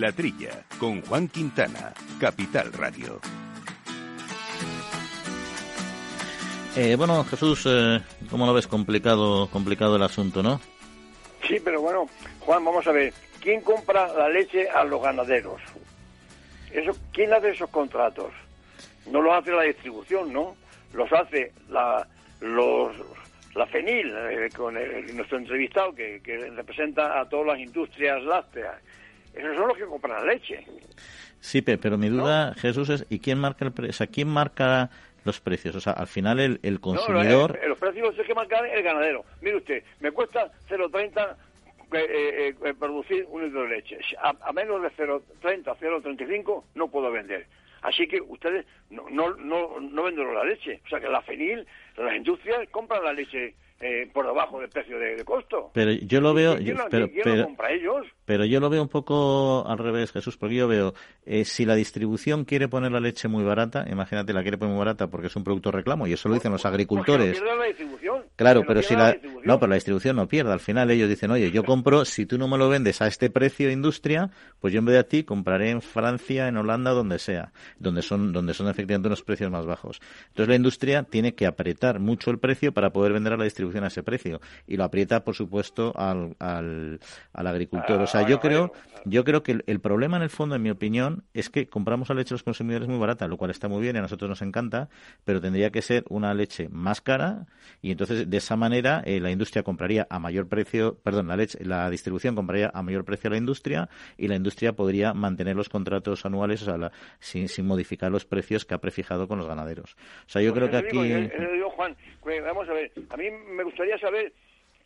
La Trilla, con Juan Quintana, Capital Radio. Eh, bueno, Jesús, eh, ¿cómo lo ves? Complicado, complicado el asunto, ¿no? Sí, pero bueno, Juan, vamos a ver. ¿Quién compra la leche a los ganaderos? Eso, ¿Quién hace esos contratos? No lo hace la distribución, ¿no? Los hace la, los, la FENIL, eh, con nuestro entrevistado que, que representa a todas las industrias lácteas esos son los que compran la leche. Sí, pero mi duda, Jesús, es ¿y quién marca el precio? O sea, ¿quién marca los precios? O sea, al final el, el consumidor... los precios los que marcar el ganadero. Mire usted, me cuesta 0,30 eh, eh, eh, producir un litro de leche. A, menos de 0,30, 0,35 no puedo vender. Así que ustedes no, no, no, no venden la leche. O sea que la FENIL, las industrias compran la leche eh, por debajo del precio de, costo. Pero yo lo veo, pero, ellos? pero yo lo veo un poco al revés, Jesús, porque yo veo eh, si la distribución quiere poner la leche muy barata, imagínate la quiere poner muy barata porque es un producto reclamo y eso lo dicen los agricultores. claro, pero si la, no, pero la distribución no pierde. Al final ellos dicen, oye, yo compro, si tú no me lo vendes a este precio industria, pues yo en vez de a ti compraré en Francia, en Holanda, donde sea, donde son, donde son efectivamente unos precios más bajos. Entonces la industria tiene que apretar mucho el precio para poder vender a la distribución a ese precio y lo aprieta, por supuesto, al, al, agricultor. o sea, ah, yo creo, yo creo que el, problema en el fondo, en mi opinión, es que compramos la leche a los consumidores muy barata, lo cual está muy bien y a nosotros nos encanta, pero tendría que ser una leche más cara y entonces de esa manera eh, la industria compraría a mayor precio, perdón, la leche, la distribución compraría a mayor precio a la industria y la industria podría mantener los contratos anuales, o sea, sin, sin modificar los precios que ha prefijado con los ganaderos. O sea, yo pues creo que aquí. Juan, vamos a ver, a mí me gustaría saber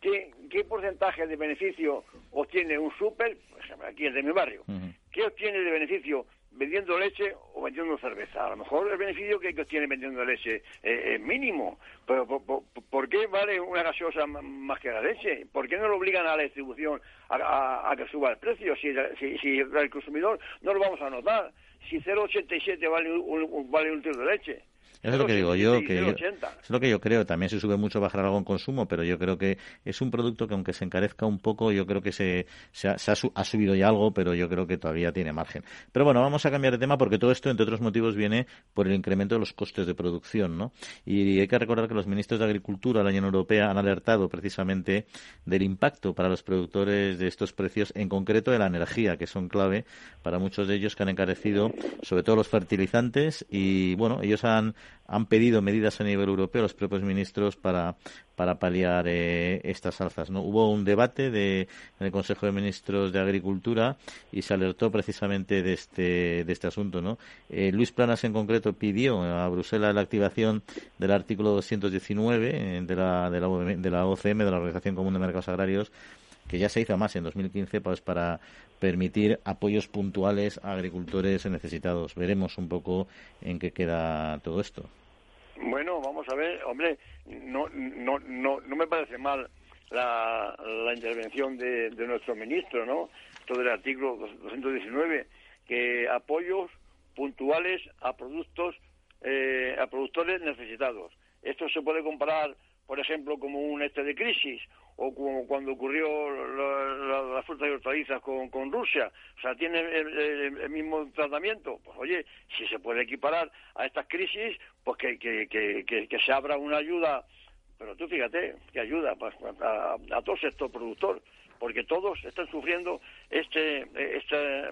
qué, qué porcentaje de beneficio obtiene un súper, por ejemplo, aquí el de mi barrio, qué obtiene de beneficio vendiendo leche o vendiendo cerveza. A lo mejor el beneficio que, obtiene vendiendo leche es mínimo, pero por, qué vale una gaseosa más que la leche? ¿Por qué no lo obligan a la distribución a, que suba el precio si, si, el consumidor no lo vamos a notar? Si 0,87 vale un, vale un litro de leche. Eso es lo que digo yo, que es lo que yo creo. También se sube mucho bajar algo en consumo, pero yo creo que es un producto que aunque se encarezca un poco, yo creo que se, se, ha, subido ya algo, pero yo creo que todavía tiene margen. Pero bueno, vamos a cambiar de tema porque todo esto, entre otros motivos, viene por el incremento de los costes de producción, ¿no? Y hay que recordar que los ministros de Agricultura de la Unión Europea han alertado precisamente del impacto para los productores de estos precios, en concreto de la energía, que son clave para muchos de ellos que han encarecido, sobre todo los fertilizantes, y bueno, ellos han han pedido medidas a nivel europeo los propios ministros para, para paliar eh, estas alzas. ¿no? Hubo un debate de, en el Consejo de Ministros de Agricultura y se alertó precisamente de este, de este asunto. ¿no? Eh, Luis Planas en concreto pidió a Bruselas la activación del artículo 219 eh, de la, de la, de la OCM, de la Organización Común de Mercados Agrarios, que ya se hizo más en 2015 pues, para permitir apoyos puntuales a agricultores necesitados. Veremos un poco en qué queda todo esto. Bueno, vamos a ver, hombre, no, no, no, no me parece mal la, intervención de, nuestro ministro, ¿no? Todo el artículo 219, que apoyos puntuales a productos, eh, a productores necesitados. Esto se puede comparar, por ejemplo, como un este de crisis o como cuando ocurrió las frutas y hortalizas con, con, Rusia, o sea, tiene el, mismo tratamiento, pues oye, si se puede equiparar a estas crisis, pues que, que, que, que se abra una ayuda, pero tú fíjate, que ayuda pues, a, a todo sector productor, porque todos están sufriendo este, esta,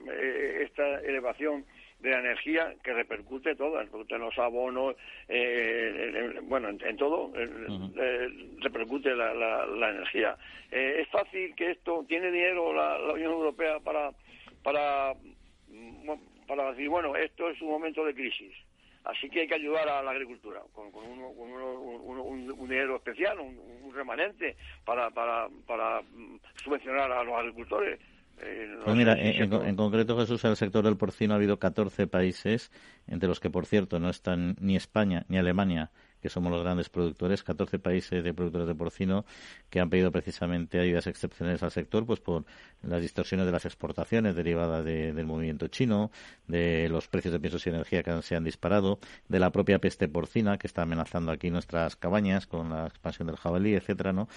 esta elevación de la energía que repercute todo, repercute en los abonos, eh, bueno, en, todo eh, repercute la, la, energía. Eh, es fácil que esto, tiene dinero la, Unión Europea para, para, para decir, bueno, esto es un momento de crisis. Así que hay que ayudar a la agricultura con, un, dinero especial, un, remanente para, para, para subvencionar a los agricultores eh, pues mira, en, concreto, Jesús, en el sector del porcino ha habido 14 países, entre los que, por cierto, no están ni España ni Alemania, que somos los grandes productores, 14 países de productores de porcino que han pedido precisamente ayudas excepcionales al sector, pues por las distorsiones de las exportaciones derivadas del movimiento chino, de los precios de piensos y energía que se han disparado, de la propia peste porcina que está amenazando aquí nuestras cabañas con la expansión del jabalí, etcétera, ¿no?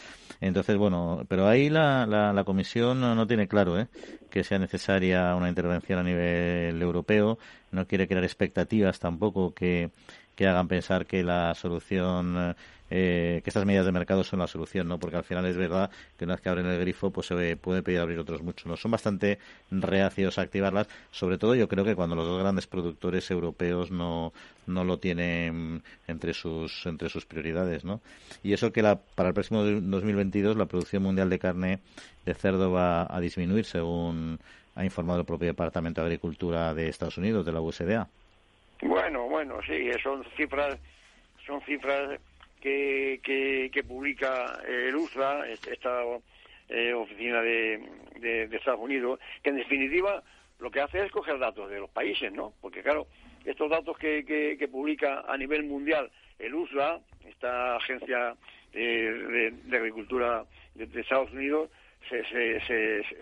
Entonces, bueno, pero ahí la, la, la Comisión no, no, tiene claro ¿eh? que sea necesaria una intervención a nivel europeo, no quiere crear expectativas tampoco que que hagan pensar que la solución, eh, que estas medidas de mercado son la solución, ¿no? Porque al final es verdad que una vez que abren el grifo, pues se puede pedir abrir otros muchos, ¿no? Son bastante reacios a activarlas, sobre todo yo creo que cuando los dos grandes productores europeos no, no lo tienen entre sus, entre sus prioridades, ¿no? Y eso que la, para el próximo 2022 la producción mundial de carne de cerdo va a disminuir, según ha informado el propio Departamento de Agricultura de Estados Unidos, de la USDA. Bueno, bueno, sí, son cifras, son cifras que, que, publica el USDA, esta eh, oficina de, de, Estados Unidos, que en definitiva lo que hace es coger datos de los países, ¿no? Porque claro, estos datos que, que, publica a nivel mundial el USDA, esta agencia de, agricultura de, Estados Unidos se, se,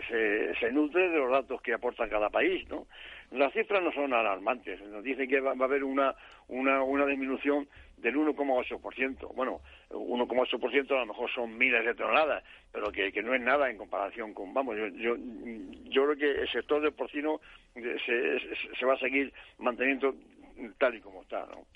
se, se, nutre de los datos que aporta cada país, ¿no? Las cifras no son alarmantes. Nos dicen que va, a haber una, una, una disminución del 1,8%. Bueno, 1,8% a lo mejor son miles de toneladas, pero que, que, no es nada en comparación con, vamos, yo, yo, yo creo que el sector del porcino se, se va a seguir manteniendo tal y como está, ¿no?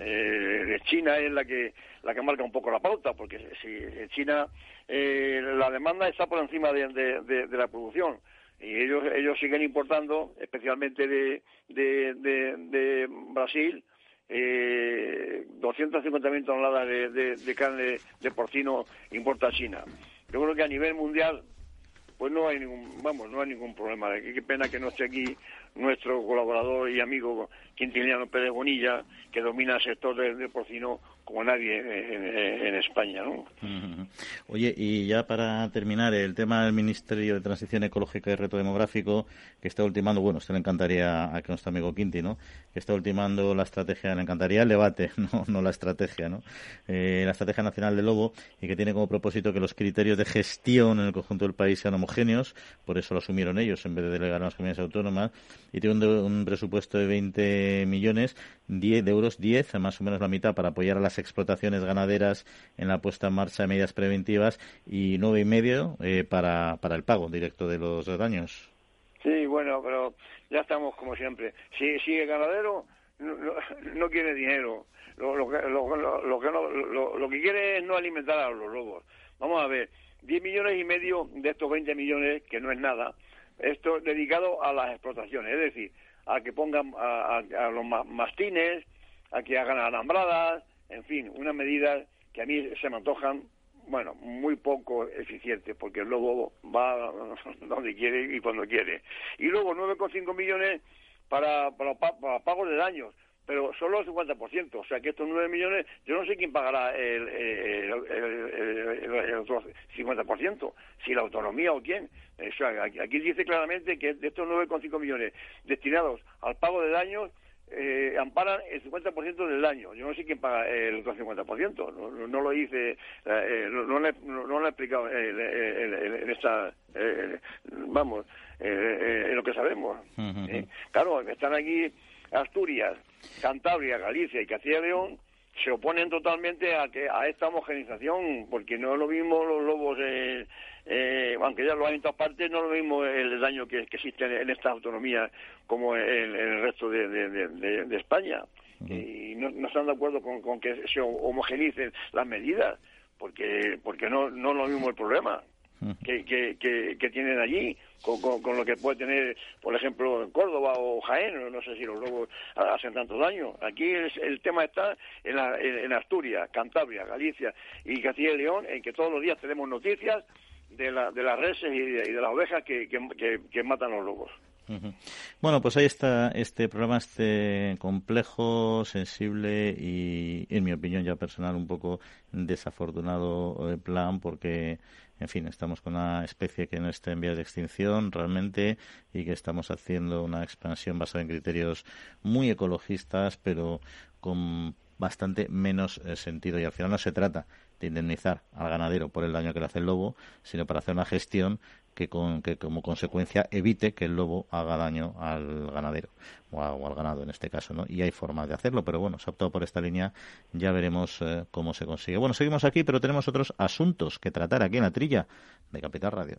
Eh, China es la que la que marca un poco la pauta, porque si China eh, la demanda está por encima de, de, la producción y ellos ellos siguen importando, especialmente de, de, Brasil, eh, 250.000 toneladas de, de, carne de porcino importa China. Yo creo que a nivel mundial pues no hay ningún vamos no hay ningún problema qué pena que no esté aquí nuestro colaborador y amigo Quintiliano Pérez Bonilla, que domina el sector del, porcino como nadie en, España. ¿no? <laughs> Oye, y ya para terminar, el tema del Ministerio de Transición Ecológica y Reto Demográfico, que está ultimando, bueno, esto le encantaría a nuestro amigo Quinti, ¿no? Que está ultimando la estrategia, le encantaría el debate, <laughs> no, la estrategia, ¿no? Eh, la Estrategia Nacional del Lobo, y que tiene como propósito que los criterios de gestión en el conjunto del país sean homogéneos, por eso lo asumieron ellos en vez de delegar a las comunidades autónomas, y tiene un, presupuesto de 20 millones 10 de euros, 10, más o menos la mitad, para apoyar a las explotaciones ganaderas en la puesta en marcha de medidas preventivas y nueve y medio eh, para, para el pago directo de los daños. Sí, bueno, pero ya estamos como siempre. Si, si el ganadero no, quiere dinero, lo, lo, lo, lo, que lo, que quiere es no alimentar a los lobos. Vamos a ver, 10 millones y medio de estos 20 millones, que no es nada, esto dedicado a las explotaciones, es decir, a que pongan a, los mastines, a que hagan alambradas, en fin, unas medidas que a mí se me antojan, bueno, muy poco eficientes, porque el lobo va <laughs> donde quiere y cuando quiere. Y luego 9,5 millones para, para, para pagos de daños pero solo el 50%, o sea que estos 9 millones, yo no sé quién pagará el, el, otro 50%, si la autonomía o quién. O sea, aquí dice claramente que de estos 9,5 millones destinados al pago de daños, eh, amparan el 50% del daño. Yo no sé quién paga el otro 50%, no, no lo dice, eh, no, no, no, lo he explicado en esta, vamos, en lo que sabemos. Claro, están aquí Asturias, Cantabria, Galicia y Castilla y León se oponen totalmente a que a esta homogenización, porque no es lo mismo los lobos, eh, eh, aunque ya lo hay en todas partes, no es lo mismo el daño que, existe en, esta autonomía como en, el resto de, España. Y no, están de acuerdo con, que se homogenicen las medidas, porque porque no, no es lo mismo el problema que, que, que, tienen allí, con, con, lo que puede tener, por ejemplo, en Córdoba o Jaén, no sé si los lobos hacen tanto daño. Aquí el, tema está en, en, Asturias, Cantabria, Galicia y Castilla y León, en que todos los días tenemos noticias de, la, de las reses y de, las ovejas que, que, matan los lobos. Bueno, pues ahí está este programa, este complejo, sensible y, en mi opinión ya personal, un poco desafortunado eh, plan, porque en fin, estamos con una especie que no está en vías de extinción realmente y que estamos haciendo una expansión basada en criterios muy ecologistas, pero con bastante menos eh, sentido. Y al final no se trata de indemnizar al ganadero por el daño que le hace el lobo, sino para hacer una gestión que, con, que como consecuencia evite que el lobo haga daño al ganadero o, al ganado en este caso, ¿no? Y hay formas de hacerlo, pero bueno, se ha optado por esta línea, ya veremos eh, cómo se consigue. Bueno, seguimos aquí, pero tenemos otros asuntos que tratar aquí en la trilla de Capital Radio.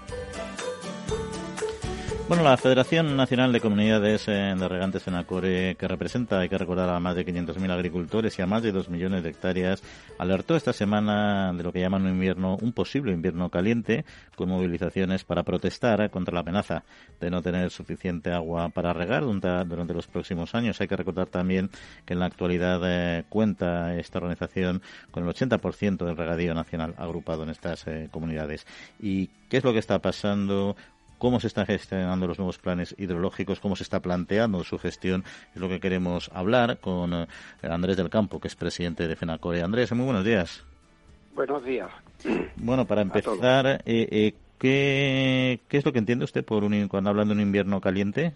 Bueno, la Federación Nacional de Comunidades de Regantes en Acore, que representa, hay que recordar, a más de 500.000 agricultores y a más de 2 millones de hectáreas, alertó esta semana de lo que llaman un invierno, un posible invierno caliente, con movilizaciones para protestar contra la amenaza de no tener suficiente agua para regar durante, los próximos años. Hay que recordar también que en la actualidad eh, cuenta esta organización con el 80% del regadío nacional agrupado en estas eh, comunidades. ¿Y qué es lo que está pasando? Cómo se están gestionando los nuevos planes hidrológicos, cómo se está planteando su gestión, es lo que queremos hablar con eh, Andrés del Campo, que es presidente de FENACORE. Andrés, muy buenos días. Buenos días. <clears throat> Bueno, para empezar, eh, eh, ¿qué, es lo que entiende usted por un, cuando hablan de un invierno caliente?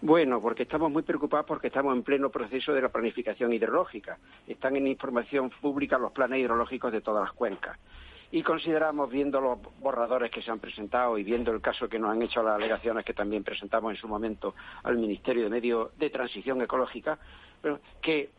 Bueno, porque estamos muy preocupados porque estamos en pleno proceso de la planificación hidrológica. Están en información pública los planes hidrológicos de todas las cuencas y consideramos, viendo los borradores que se han presentado y viendo el caso que nos han hecho las alegaciones que también presentamos en su momento al Ministerio de Medio de Transición Ecológica, que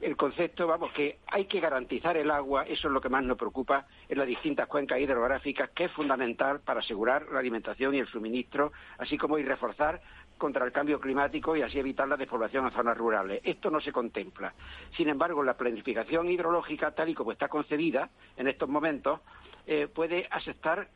el concepto, vamos, que hay que garantizar el agua, eso es lo que más nos preocupa en las distintas cuencas hidrográficas, que es fundamental para asegurar la alimentación y el suministro, así como y reforzar contra el cambio climático y así evitar la despoblación en zonas rurales. Esto no se contempla. Sin embargo, la planificación hidrológica, tal y como está concebida en estos momentos, eh, puede aceptar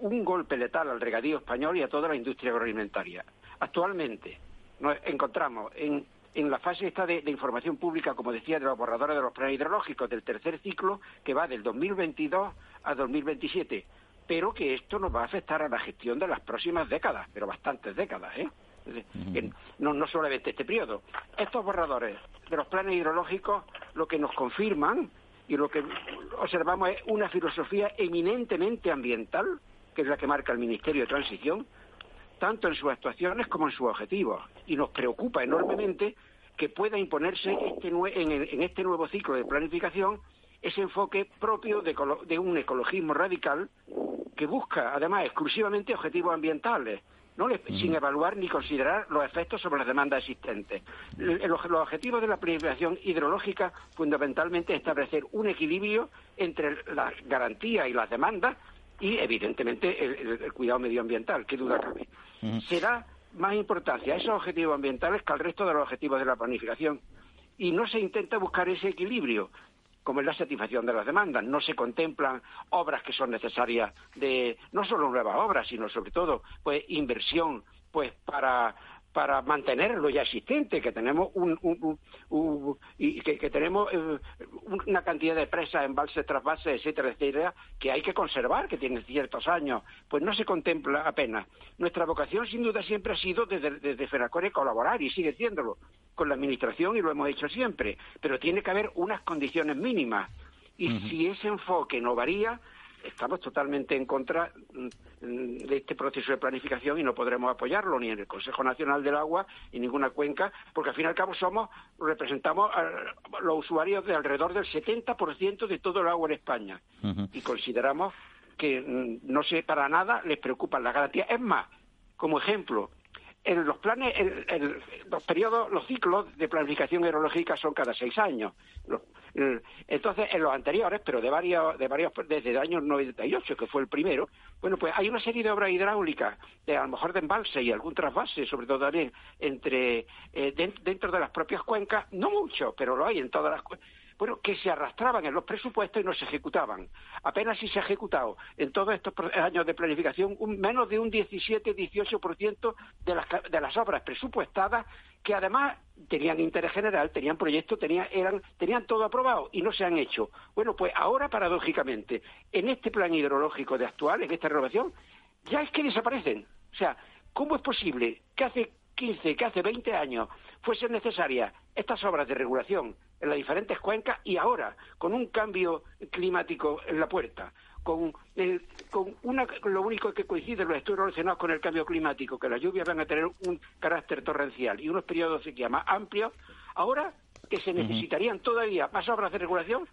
un golpe letal al regadío español y a toda la industria agroalimentaria. Actualmente nos encontramos en, la fase esta de, información pública, como decía, de los borradores de los planes hidrológicos del tercer ciclo, que va del 2022 a 2027 pero que esto nos va a afectar a la gestión de las próximas décadas, pero bastantes décadas, ¿eh? No, no solamente este periodo. Estos borradores de los planes hidrológicos lo que nos confirman y lo que observamos es una filosofía eminentemente ambiental, que es la que marca el Ministerio de Transición, tanto en sus actuaciones como en sus objetivos. Y nos preocupa enormemente que pueda imponerse este en, este nuevo ciclo de planificación ese enfoque propio de, un ecologismo radical que busca, además, exclusivamente objetivos ambientales, ¿no? sin evaluar ni considerar los efectos sobre las demandas existentes. Los, objetivos de la planificación hidrológica fundamentalmente es establecer un equilibrio entre las garantías y las demandas y, evidentemente, el, cuidado medioambiental, qué duda cabe. Se da más importancia a esos objetivos ambientales que al resto de los objetivos de la planificación. Y no se intenta buscar ese equilibrio, como es la satisfacción de las demandas. No se contemplan obras que son necesarias de no solo nuevas obras, sino sobre todo pues inversión pues para para mantener lo ya existente, que tenemos un, y que, tenemos eh, una cantidad de presas, embalses, trasvases, etcétera, etcétera, que hay que conservar, que tienen ciertos años, pues no se contempla apenas. Nuestra vocación, sin duda, siempre ha sido desde, desde colaborar y sigue siéndolo con la administración y lo hemos hecho siempre, pero tiene que haber unas condiciones mínimas. Y si ese enfoque no varía, estamos totalmente en contra mm, de este proceso de planificación y no podremos apoyarlo ni en el Consejo Nacional del Agua ni ninguna cuenca, porque al fin y al cabo somos, representamos a los usuarios de alrededor del 70% de todo el agua en España y consideramos que mm, no sé para nada les preocupan las garantías. Es más, como ejemplo, en los planes, en, los periodos, los ciclos de planificación aerológica son cada seis años. entonces, en los anteriores, pero de varios, de varios, desde el año 98, que fue el primero, bueno, pues hay una serie de obras hidráulicas, de, a lo mejor de embalse y algún trasvase, sobre todo también entre, eh, dentro de las propias cuencas, no mucho, pero lo hay en todas las cuencas bueno, que se arrastraban en los presupuestos y no se ejecutaban. Apenas si se ha ejecutado en todos estos años de planificación un, menos de un 17-18% de las, de las obras presupuestadas que además tenían interés general, tenían proyectos, tenían, eran, tenían todo aprobado y no se han hecho. Bueno, pues ahora, paradójicamente, en este plan hidrológico de actual, en esta renovación, ya es que desaparecen. O sea, ¿cómo es posible que hace 15, que hace 20 años fuesen necesarias estas obras de regulación en las diferentes cuencas y ahora, con un cambio climático en la puerta, con, con una, lo único que coincide los estudios relacionados con el cambio climático, que las lluvias van a tener un carácter torrencial y unos periodos de sequía más amplios, ahora que se necesitarían todavía más obras de regulación,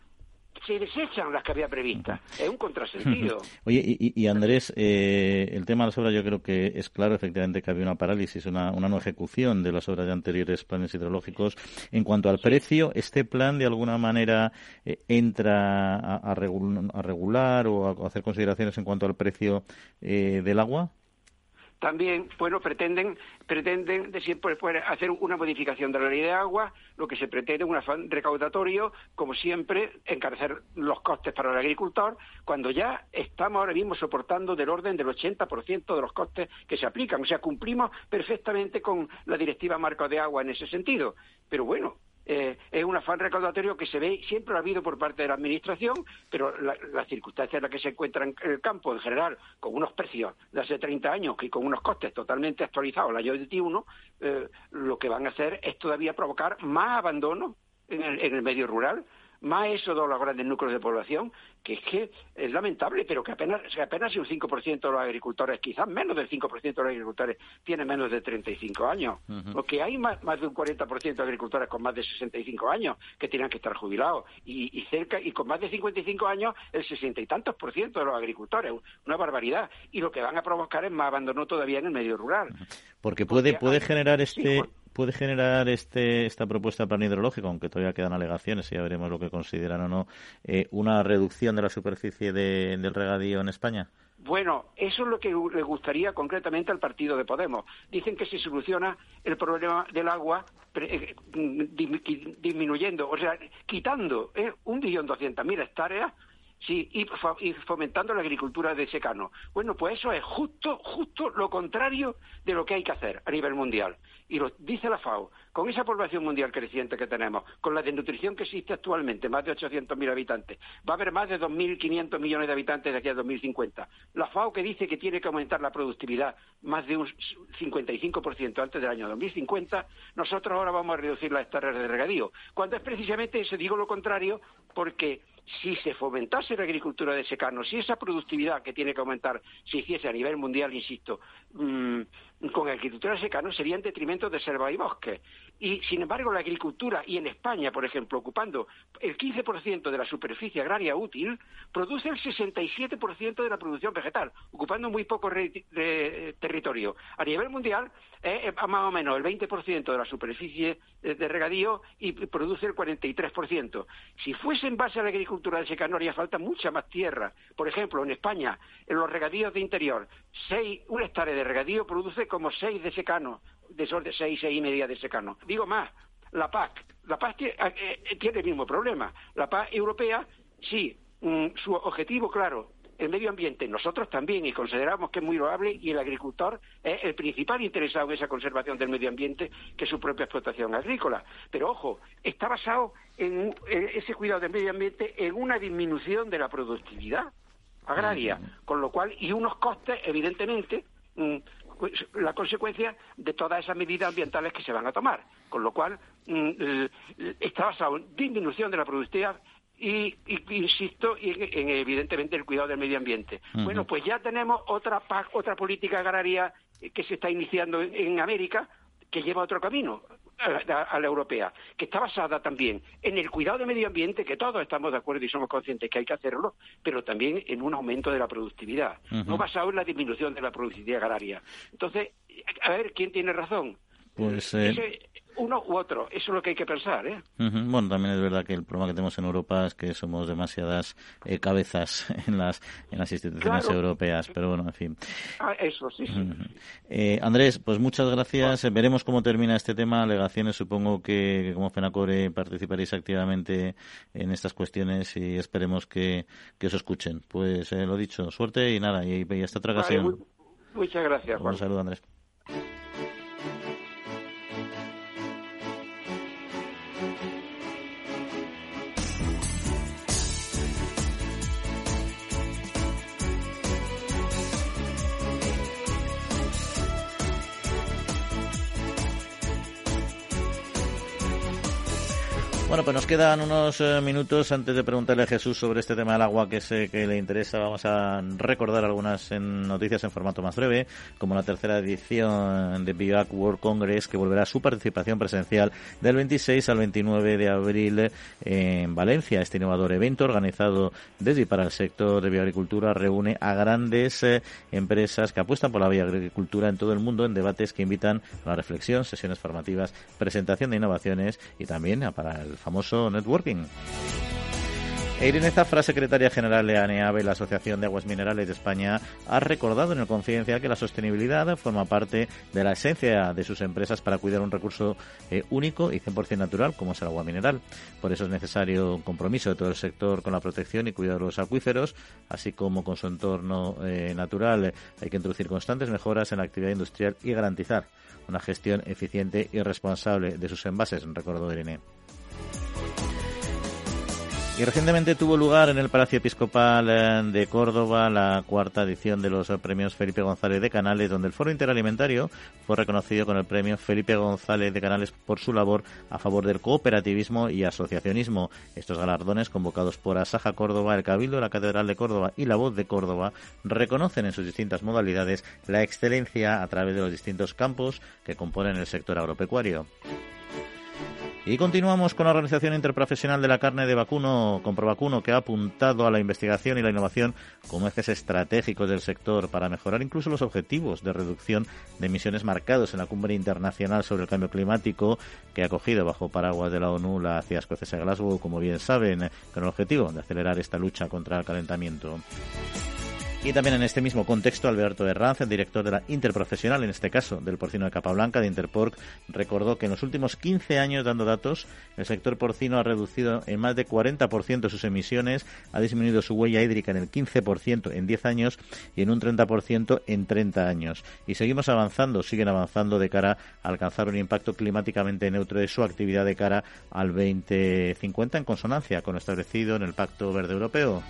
se desechan las que había previstas. Es un contrasentido. <laughs> Oye, y, Andrés, eh, el tema de las obras yo creo que es claro, efectivamente, que había una parálisis, una, una no ejecución de las obras de anteriores planes hidrológicos. En cuanto al precio, ¿este plan de alguna manera eh, entra a, regular o a hacer consideraciones en cuanto al precio eh, del agua? También, bueno, pretenden, pretenden de siempre hacer una modificación de la ley de agua, lo que se pretende un afán recaudatorio, como siempre, encarecer los costes para el agricultor, cuando ya estamos ahora mismo soportando del orden del 80% de los costes que se aplican. O sea, cumplimos perfectamente con la directiva marco de agua en ese sentido. Pero bueno, eh, es un afán recaudatorio que se ve, siempre ha habido por parte de la Administración, pero las circunstancias en las que se encuentra en el campo, en general, con unos precios de hace 30 años y con unos costes totalmente actualizados el año 21, eh, lo que van a hacer es todavía provocar más abandono en el medio rural, más éxodo a los grandes núcleos de población, que es que es lamentable, pero que apenas, apenas un 5% de los agricultores, quizás menos del 5% de los agricultores, tiene menos de 35 años. Porque hay más, de un 40% de agricultores con más de 65 años que tienen que estar jubilados. Y, y, cerca, y con más de 55 años, el 60 y tantos por ciento de los agricultores. Una barbaridad. Y lo que van a provocar es más abandono todavía en el medio rural. Porque puede, puede generar este puede generar este, esta propuesta de plan hidrológico, aunque todavía quedan alegaciones y ya veremos lo que consideran o no, eh, una reducción de la superficie del regadío en España? Bueno, eso es lo que le gustaría concretamente al partido de Podemos. Dicen que se soluciona el problema del agua eh, disminuyendo, o sea, quitando eh, un billón doscientas mil hectáreas Sí, y, fomentando la agricultura de secano. Bueno, pues eso es justo, justo lo contrario de lo que hay que hacer a nivel mundial. Y lo dice la FAO, con esa población mundial creciente que tenemos, con la desnutrición que existe actualmente, más de 800.000 habitantes, va a haber más de 2.500 millones de habitantes de aquí a 2050. La FAO que dice que tiene que aumentar la productividad más de un 55% antes del año 2050, nosotros ahora vamos a reducir las hectáreas de regadío. Cuando es precisamente eso, digo lo contrario, porque si se fomentase la agricultura de secano, si esa productividad que tiene que aumentar se hiciese a nivel mundial, insisto, mm, con agricultura de secano sería en detrimento de selva y bosque. Y, sin embargo, la agricultura, y en España, por ejemplo, ocupando el 15% de la superficie agraria útil, produce el 67% de la producción vegetal, ocupando muy poco territorio. A nivel mundial, es más o menos el 20% de la superficie de regadío y produce el 43%. Si fuese en base a la agricultura de secano, haría falta mucha más tierra. Por ejemplo, en España, en los regadíos de interior, seis, un hectárea de regadío produce como seis de secano de esos de seis, seis y media de secano. Digo más, la PAC, la PAC eh, eh, tiene, el mismo problema. La PAC europea, sí, mm, su objetivo, claro, el medio ambiente, nosotros también, y consideramos que es muy loable, y el agricultor es el principal interesado en esa conservación del medio ambiente que su propia explotación agrícola. Pero ojo, está basado en, ese cuidado del medio ambiente en una disminución de la productividad agraria, con lo cual, y unos costes, evidentemente, mm, la consecuencia de todas esas medidas ambientales que se van a tomar. Con lo cual, mm, está basado en disminución de la productividad y, insisto en, evidentemente el cuidado del medio ambiente. Bueno, pues ya tenemos otra otra política agraria que se está iniciando en América que lleva otro camino a la, europea, que está basada también en el cuidado del medio ambiente, que todos estamos de acuerdo y somos conscientes que hay que hacerlo, pero también en un aumento de la productividad, no basado en la disminución de la productividad agraria. Entonces, a ver, ¿quién tiene razón? Pues eh, uno u otro, eso es lo que hay que pensar. ¿eh? Bueno, también es verdad que el problema que tenemos en Europa es que somos demasiadas eh, cabezas <laughs> en las en las instituciones europeas, pero bueno, en fin. Ah, eso, sí, sí. Andrés, pues muchas gracias. Veremos cómo termina este tema. Alegaciones, supongo que, como FENACORE participaréis activamente en estas cuestiones y esperemos que, que os escuchen. Pues lo dicho, suerte y nada, y, hasta otra ocasión. muchas gracias. Un saludo, Andrés. Bueno, pues nos quedan unos eh, minutos antes de preguntarle a Jesús sobre este tema del agua que sé que le interesa. Vamos a recordar algunas noticias en formato más breve, como la tercera edición de BioAC World Congress, que volverá a su participación presencial del 26 al 29 de abril en Valencia. Este innovador evento, organizado desde y para el sector de bioagricultura, reúne a grandes eh, empresas que apuestan por la bioagricultura en todo el mundo en debates que invitan a la reflexión, sesiones formativas, presentación de innovaciones y también para el famoso networking. Irene Zafra, secretaria general de ANEAVE, la Asociación de Aguas Minerales de España, ha recordado en el Confidencial que la sostenibilidad forma parte de la esencia de sus empresas para cuidar un recurso eh, único y 100% natural como es el agua mineral. Por eso es necesario un compromiso de todo el sector con la protección y cuidado de los acuíferos, así como con su entorno eh, natural. Hay que introducir constantes mejoras en la actividad industrial y garantizar una gestión eficiente y responsable de sus envases, recordó Irene. Y recientemente tuvo lugar en el Palacio Episcopal eh, de Córdoba la cuarta edición de los premios Felipe González de Canales, donde el Foro Interalimentario fue reconocido con el premio Felipe González de Canales por su labor a favor del cooperativismo y asociacionismo. Estos galardones, convocados por Asaja Córdoba, el Cabildo, la Catedral de Córdoba y la Voz de Córdoba, reconocen en sus distintas modalidades la excelencia a través de los distintos campos que componen el sector agropecuario. Y continuamos con la Organización Interprofesional de la Carne de Vacuno, Comprovacuno, que ha apuntado a la investigación y la innovación como ejes estratégicos del sector para mejorar incluso los objetivos de reducción de emisiones marcados en la Cumbre Internacional sobre el Cambio Climático, que ha acogido bajo paraguas de la ONU la CIA escocesa Glasgow, como bien saben, con el objetivo de acelerar esta lucha contra el calentamiento. Y también en este mismo contexto, Alberto Herranz, el director de la Interprofesional, en este caso del porcino de capa blanca de Interporc, recordó que en los últimos 15 años, dando datos, el sector porcino ha reducido en más de 40% sus emisiones, ha disminuido su huella hídrica en el 15% en 10 años y en un 30% en 30 años. Y seguimos avanzando, siguen avanzando de cara a alcanzar un impacto climáticamente neutro de su actividad de cara al 2050 en consonancia con lo establecido en el Pacto Verde Europeo.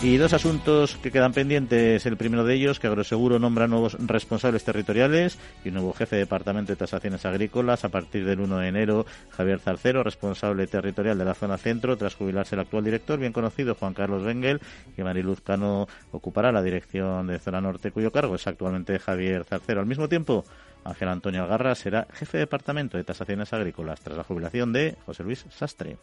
Y dos asuntos que quedan pendientes. El primero de ellos, que Agroseguro nombra nuevos responsables territoriales y un nuevo jefe de Departamento de Tasaciones Agrícolas a partir del 1 de enero. Javier Zarcero, responsable territorial de la zona centro, tras jubilarse el actual director, bien conocido Juan Carlos Bengel, y Mariluz Cano ocupará la dirección de zona norte, cuyo cargo es actualmente Javier Zarcero. Al mismo tiempo, Ángel Antonio Algarra será jefe de Departamento de Tasaciones Agrícolas tras la jubilación de José Luis Sastre.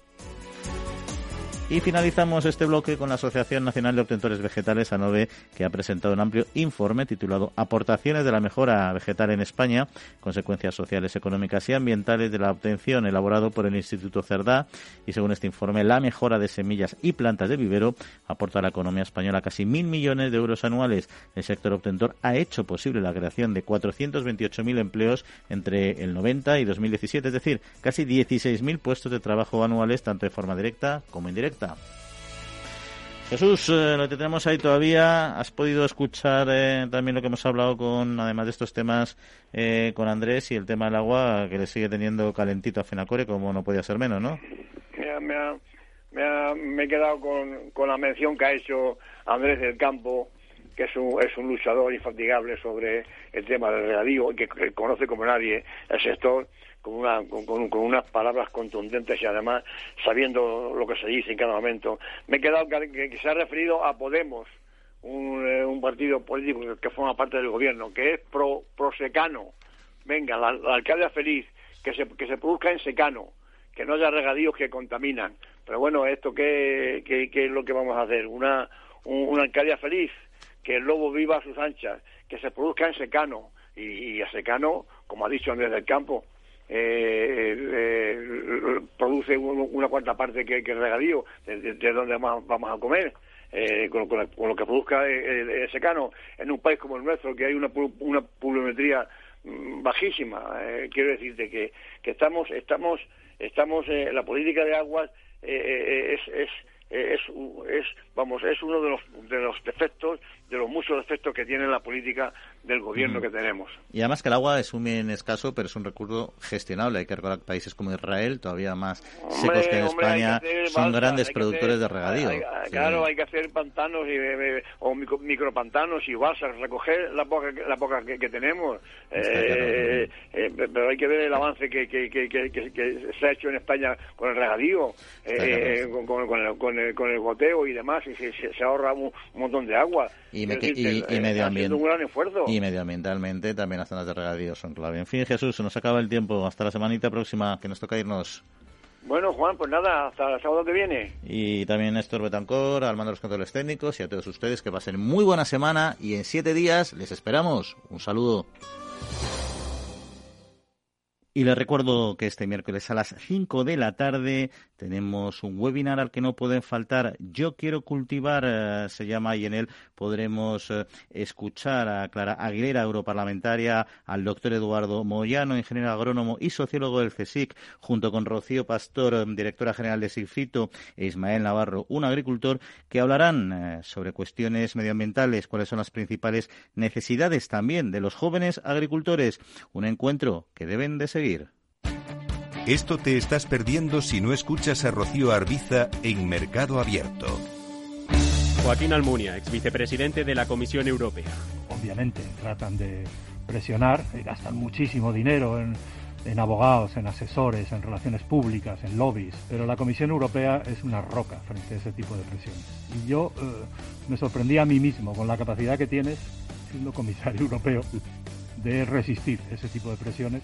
Y finalizamos este bloque con la Asociación Nacional de Obtentores Vegetales, ANOVE, que ha presentado un amplio informe titulado Aportaciones de la mejora vegetal en España, consecuencias sociales, económicas y ambientales de la obtención, elaborado por el Instituto Cerdá. Y según este informe, la mejora de semillas y plantas de vivero aporta a la economía española casi mil millones de euros anuales. El sector obtentor ha hecho posible la creación de 428.000 empleos entre el 90 y 2017, es decir, casi 16.000 puestos de trabajo anuales, tanto de forma directa como indirecta. Jesús, eh, lo que tenemos ahí todavía, has podido escuchar eh, también lo que hemos hablado con, además de estos temas, eh, con Andrés y el tema del agua que le sigue teniendo calentito a Fenacore, como no podía ser menos, ¿no? Me, he quedado con, la mención que ha hecho Andrés del Campo, que es un, es un luchador infatigable sobre el tema del regadío y que conoce como nadie el sector con, una, con, unas palabras contundentes y además sabiendo lo que se dice en cada momento. Me he quedado que, se ha referido a Podemos, un, eh, un, partido político que forma parte del gobierno, que es pro, pro secano. Venga, la, alcaldía feliz, que se, que se produzca en secano, que no haya regadíos que contaminan. Pero bueno, ¿esto qué, qué, es lo que vamos a hacer? Una, una alcaldía feliz, que el lobo viva a sus anchas, que se produzca en secano. Y, y a secano, como ha dicho Andrés del Campo, eh, eh, produce una cuarta parte que, que el regadío, de, donde vamos, a comer. Eh, con, lo que produzca el, secano en un país como el nuestro, que hay una, una pluviometría mm, bajísima. Eh, quiero decirte que, que estamos, estamos, estamos, la política de aguas es, es es, es, vamos, es uno de los, de los defectos, de los muchos defectos que tiene la política del gobierno mm. que tenemos. Y además que el agua es un bien escaso, pero es un recurso gestionable. Hay que recordar que países como Israel, todavía más secos que en España, son grandes productores de regadío. Claro, hay que hacer pantanos y, eh, o micropantanos y balsas, recoger la poca, la poca que, tenemos. Eh, eh, pero hay que ver el avance que, que, que, se ha hecho en España con el regadío, con, con, con el, con el goteo y demás, y se, ahorra un, montón de agua. Y, y, medioambientalmente también las zonas de regadío son clave. En fin, Jesús, se nos acaba el tiempo. Hasta la semanita próxima, que nos toca irnos. Bueno, Juan, pues nada, hasta el sábado que viene. Y también Néstor Betancor, al mando de los controles técnicos, y a todos ustedes que pasen muy buena semana y en siete días les esperamos. Un saludo. Y les recuerdo que este miércoles a las 5 de la tarde tenemos un webinar al que no pueden faltar. Yo quiero cultivar, eh, se llama, y en él podremos eh, escuchar a Clara Aguilera, europarlamentaria, al doctor Eduardo Moyano, ingeniero agrónomo y sociólogo del CSIC, junto con Rocío Pastor, eh, directora general de SIGFITO, e Ismael Navarro, un agricultor, que hablarán sobre cuestiones medioambientales, cuáles son las principales necesidades también de los jóvenes agricultores. Un encuentro que deben de seguir esto te estás perdiendo si no escuchas a Rocío Arbiza en Mercado Abierto. Joaquín Almunia, ex vicepresidente de la Comisión Europea. Obviamente tratan de presionar gastan muchísimo dinero en, abogados, en asesores, en relaciones públicas, en lobbies, pero la Comisión Europea es una roca frente a ese tipo de presiones. Y yo eh, me sorprendí a mí mismo con la capacidad que tienes, siendo comisario <laughs> europeo, de resistir ese tipo de presiones.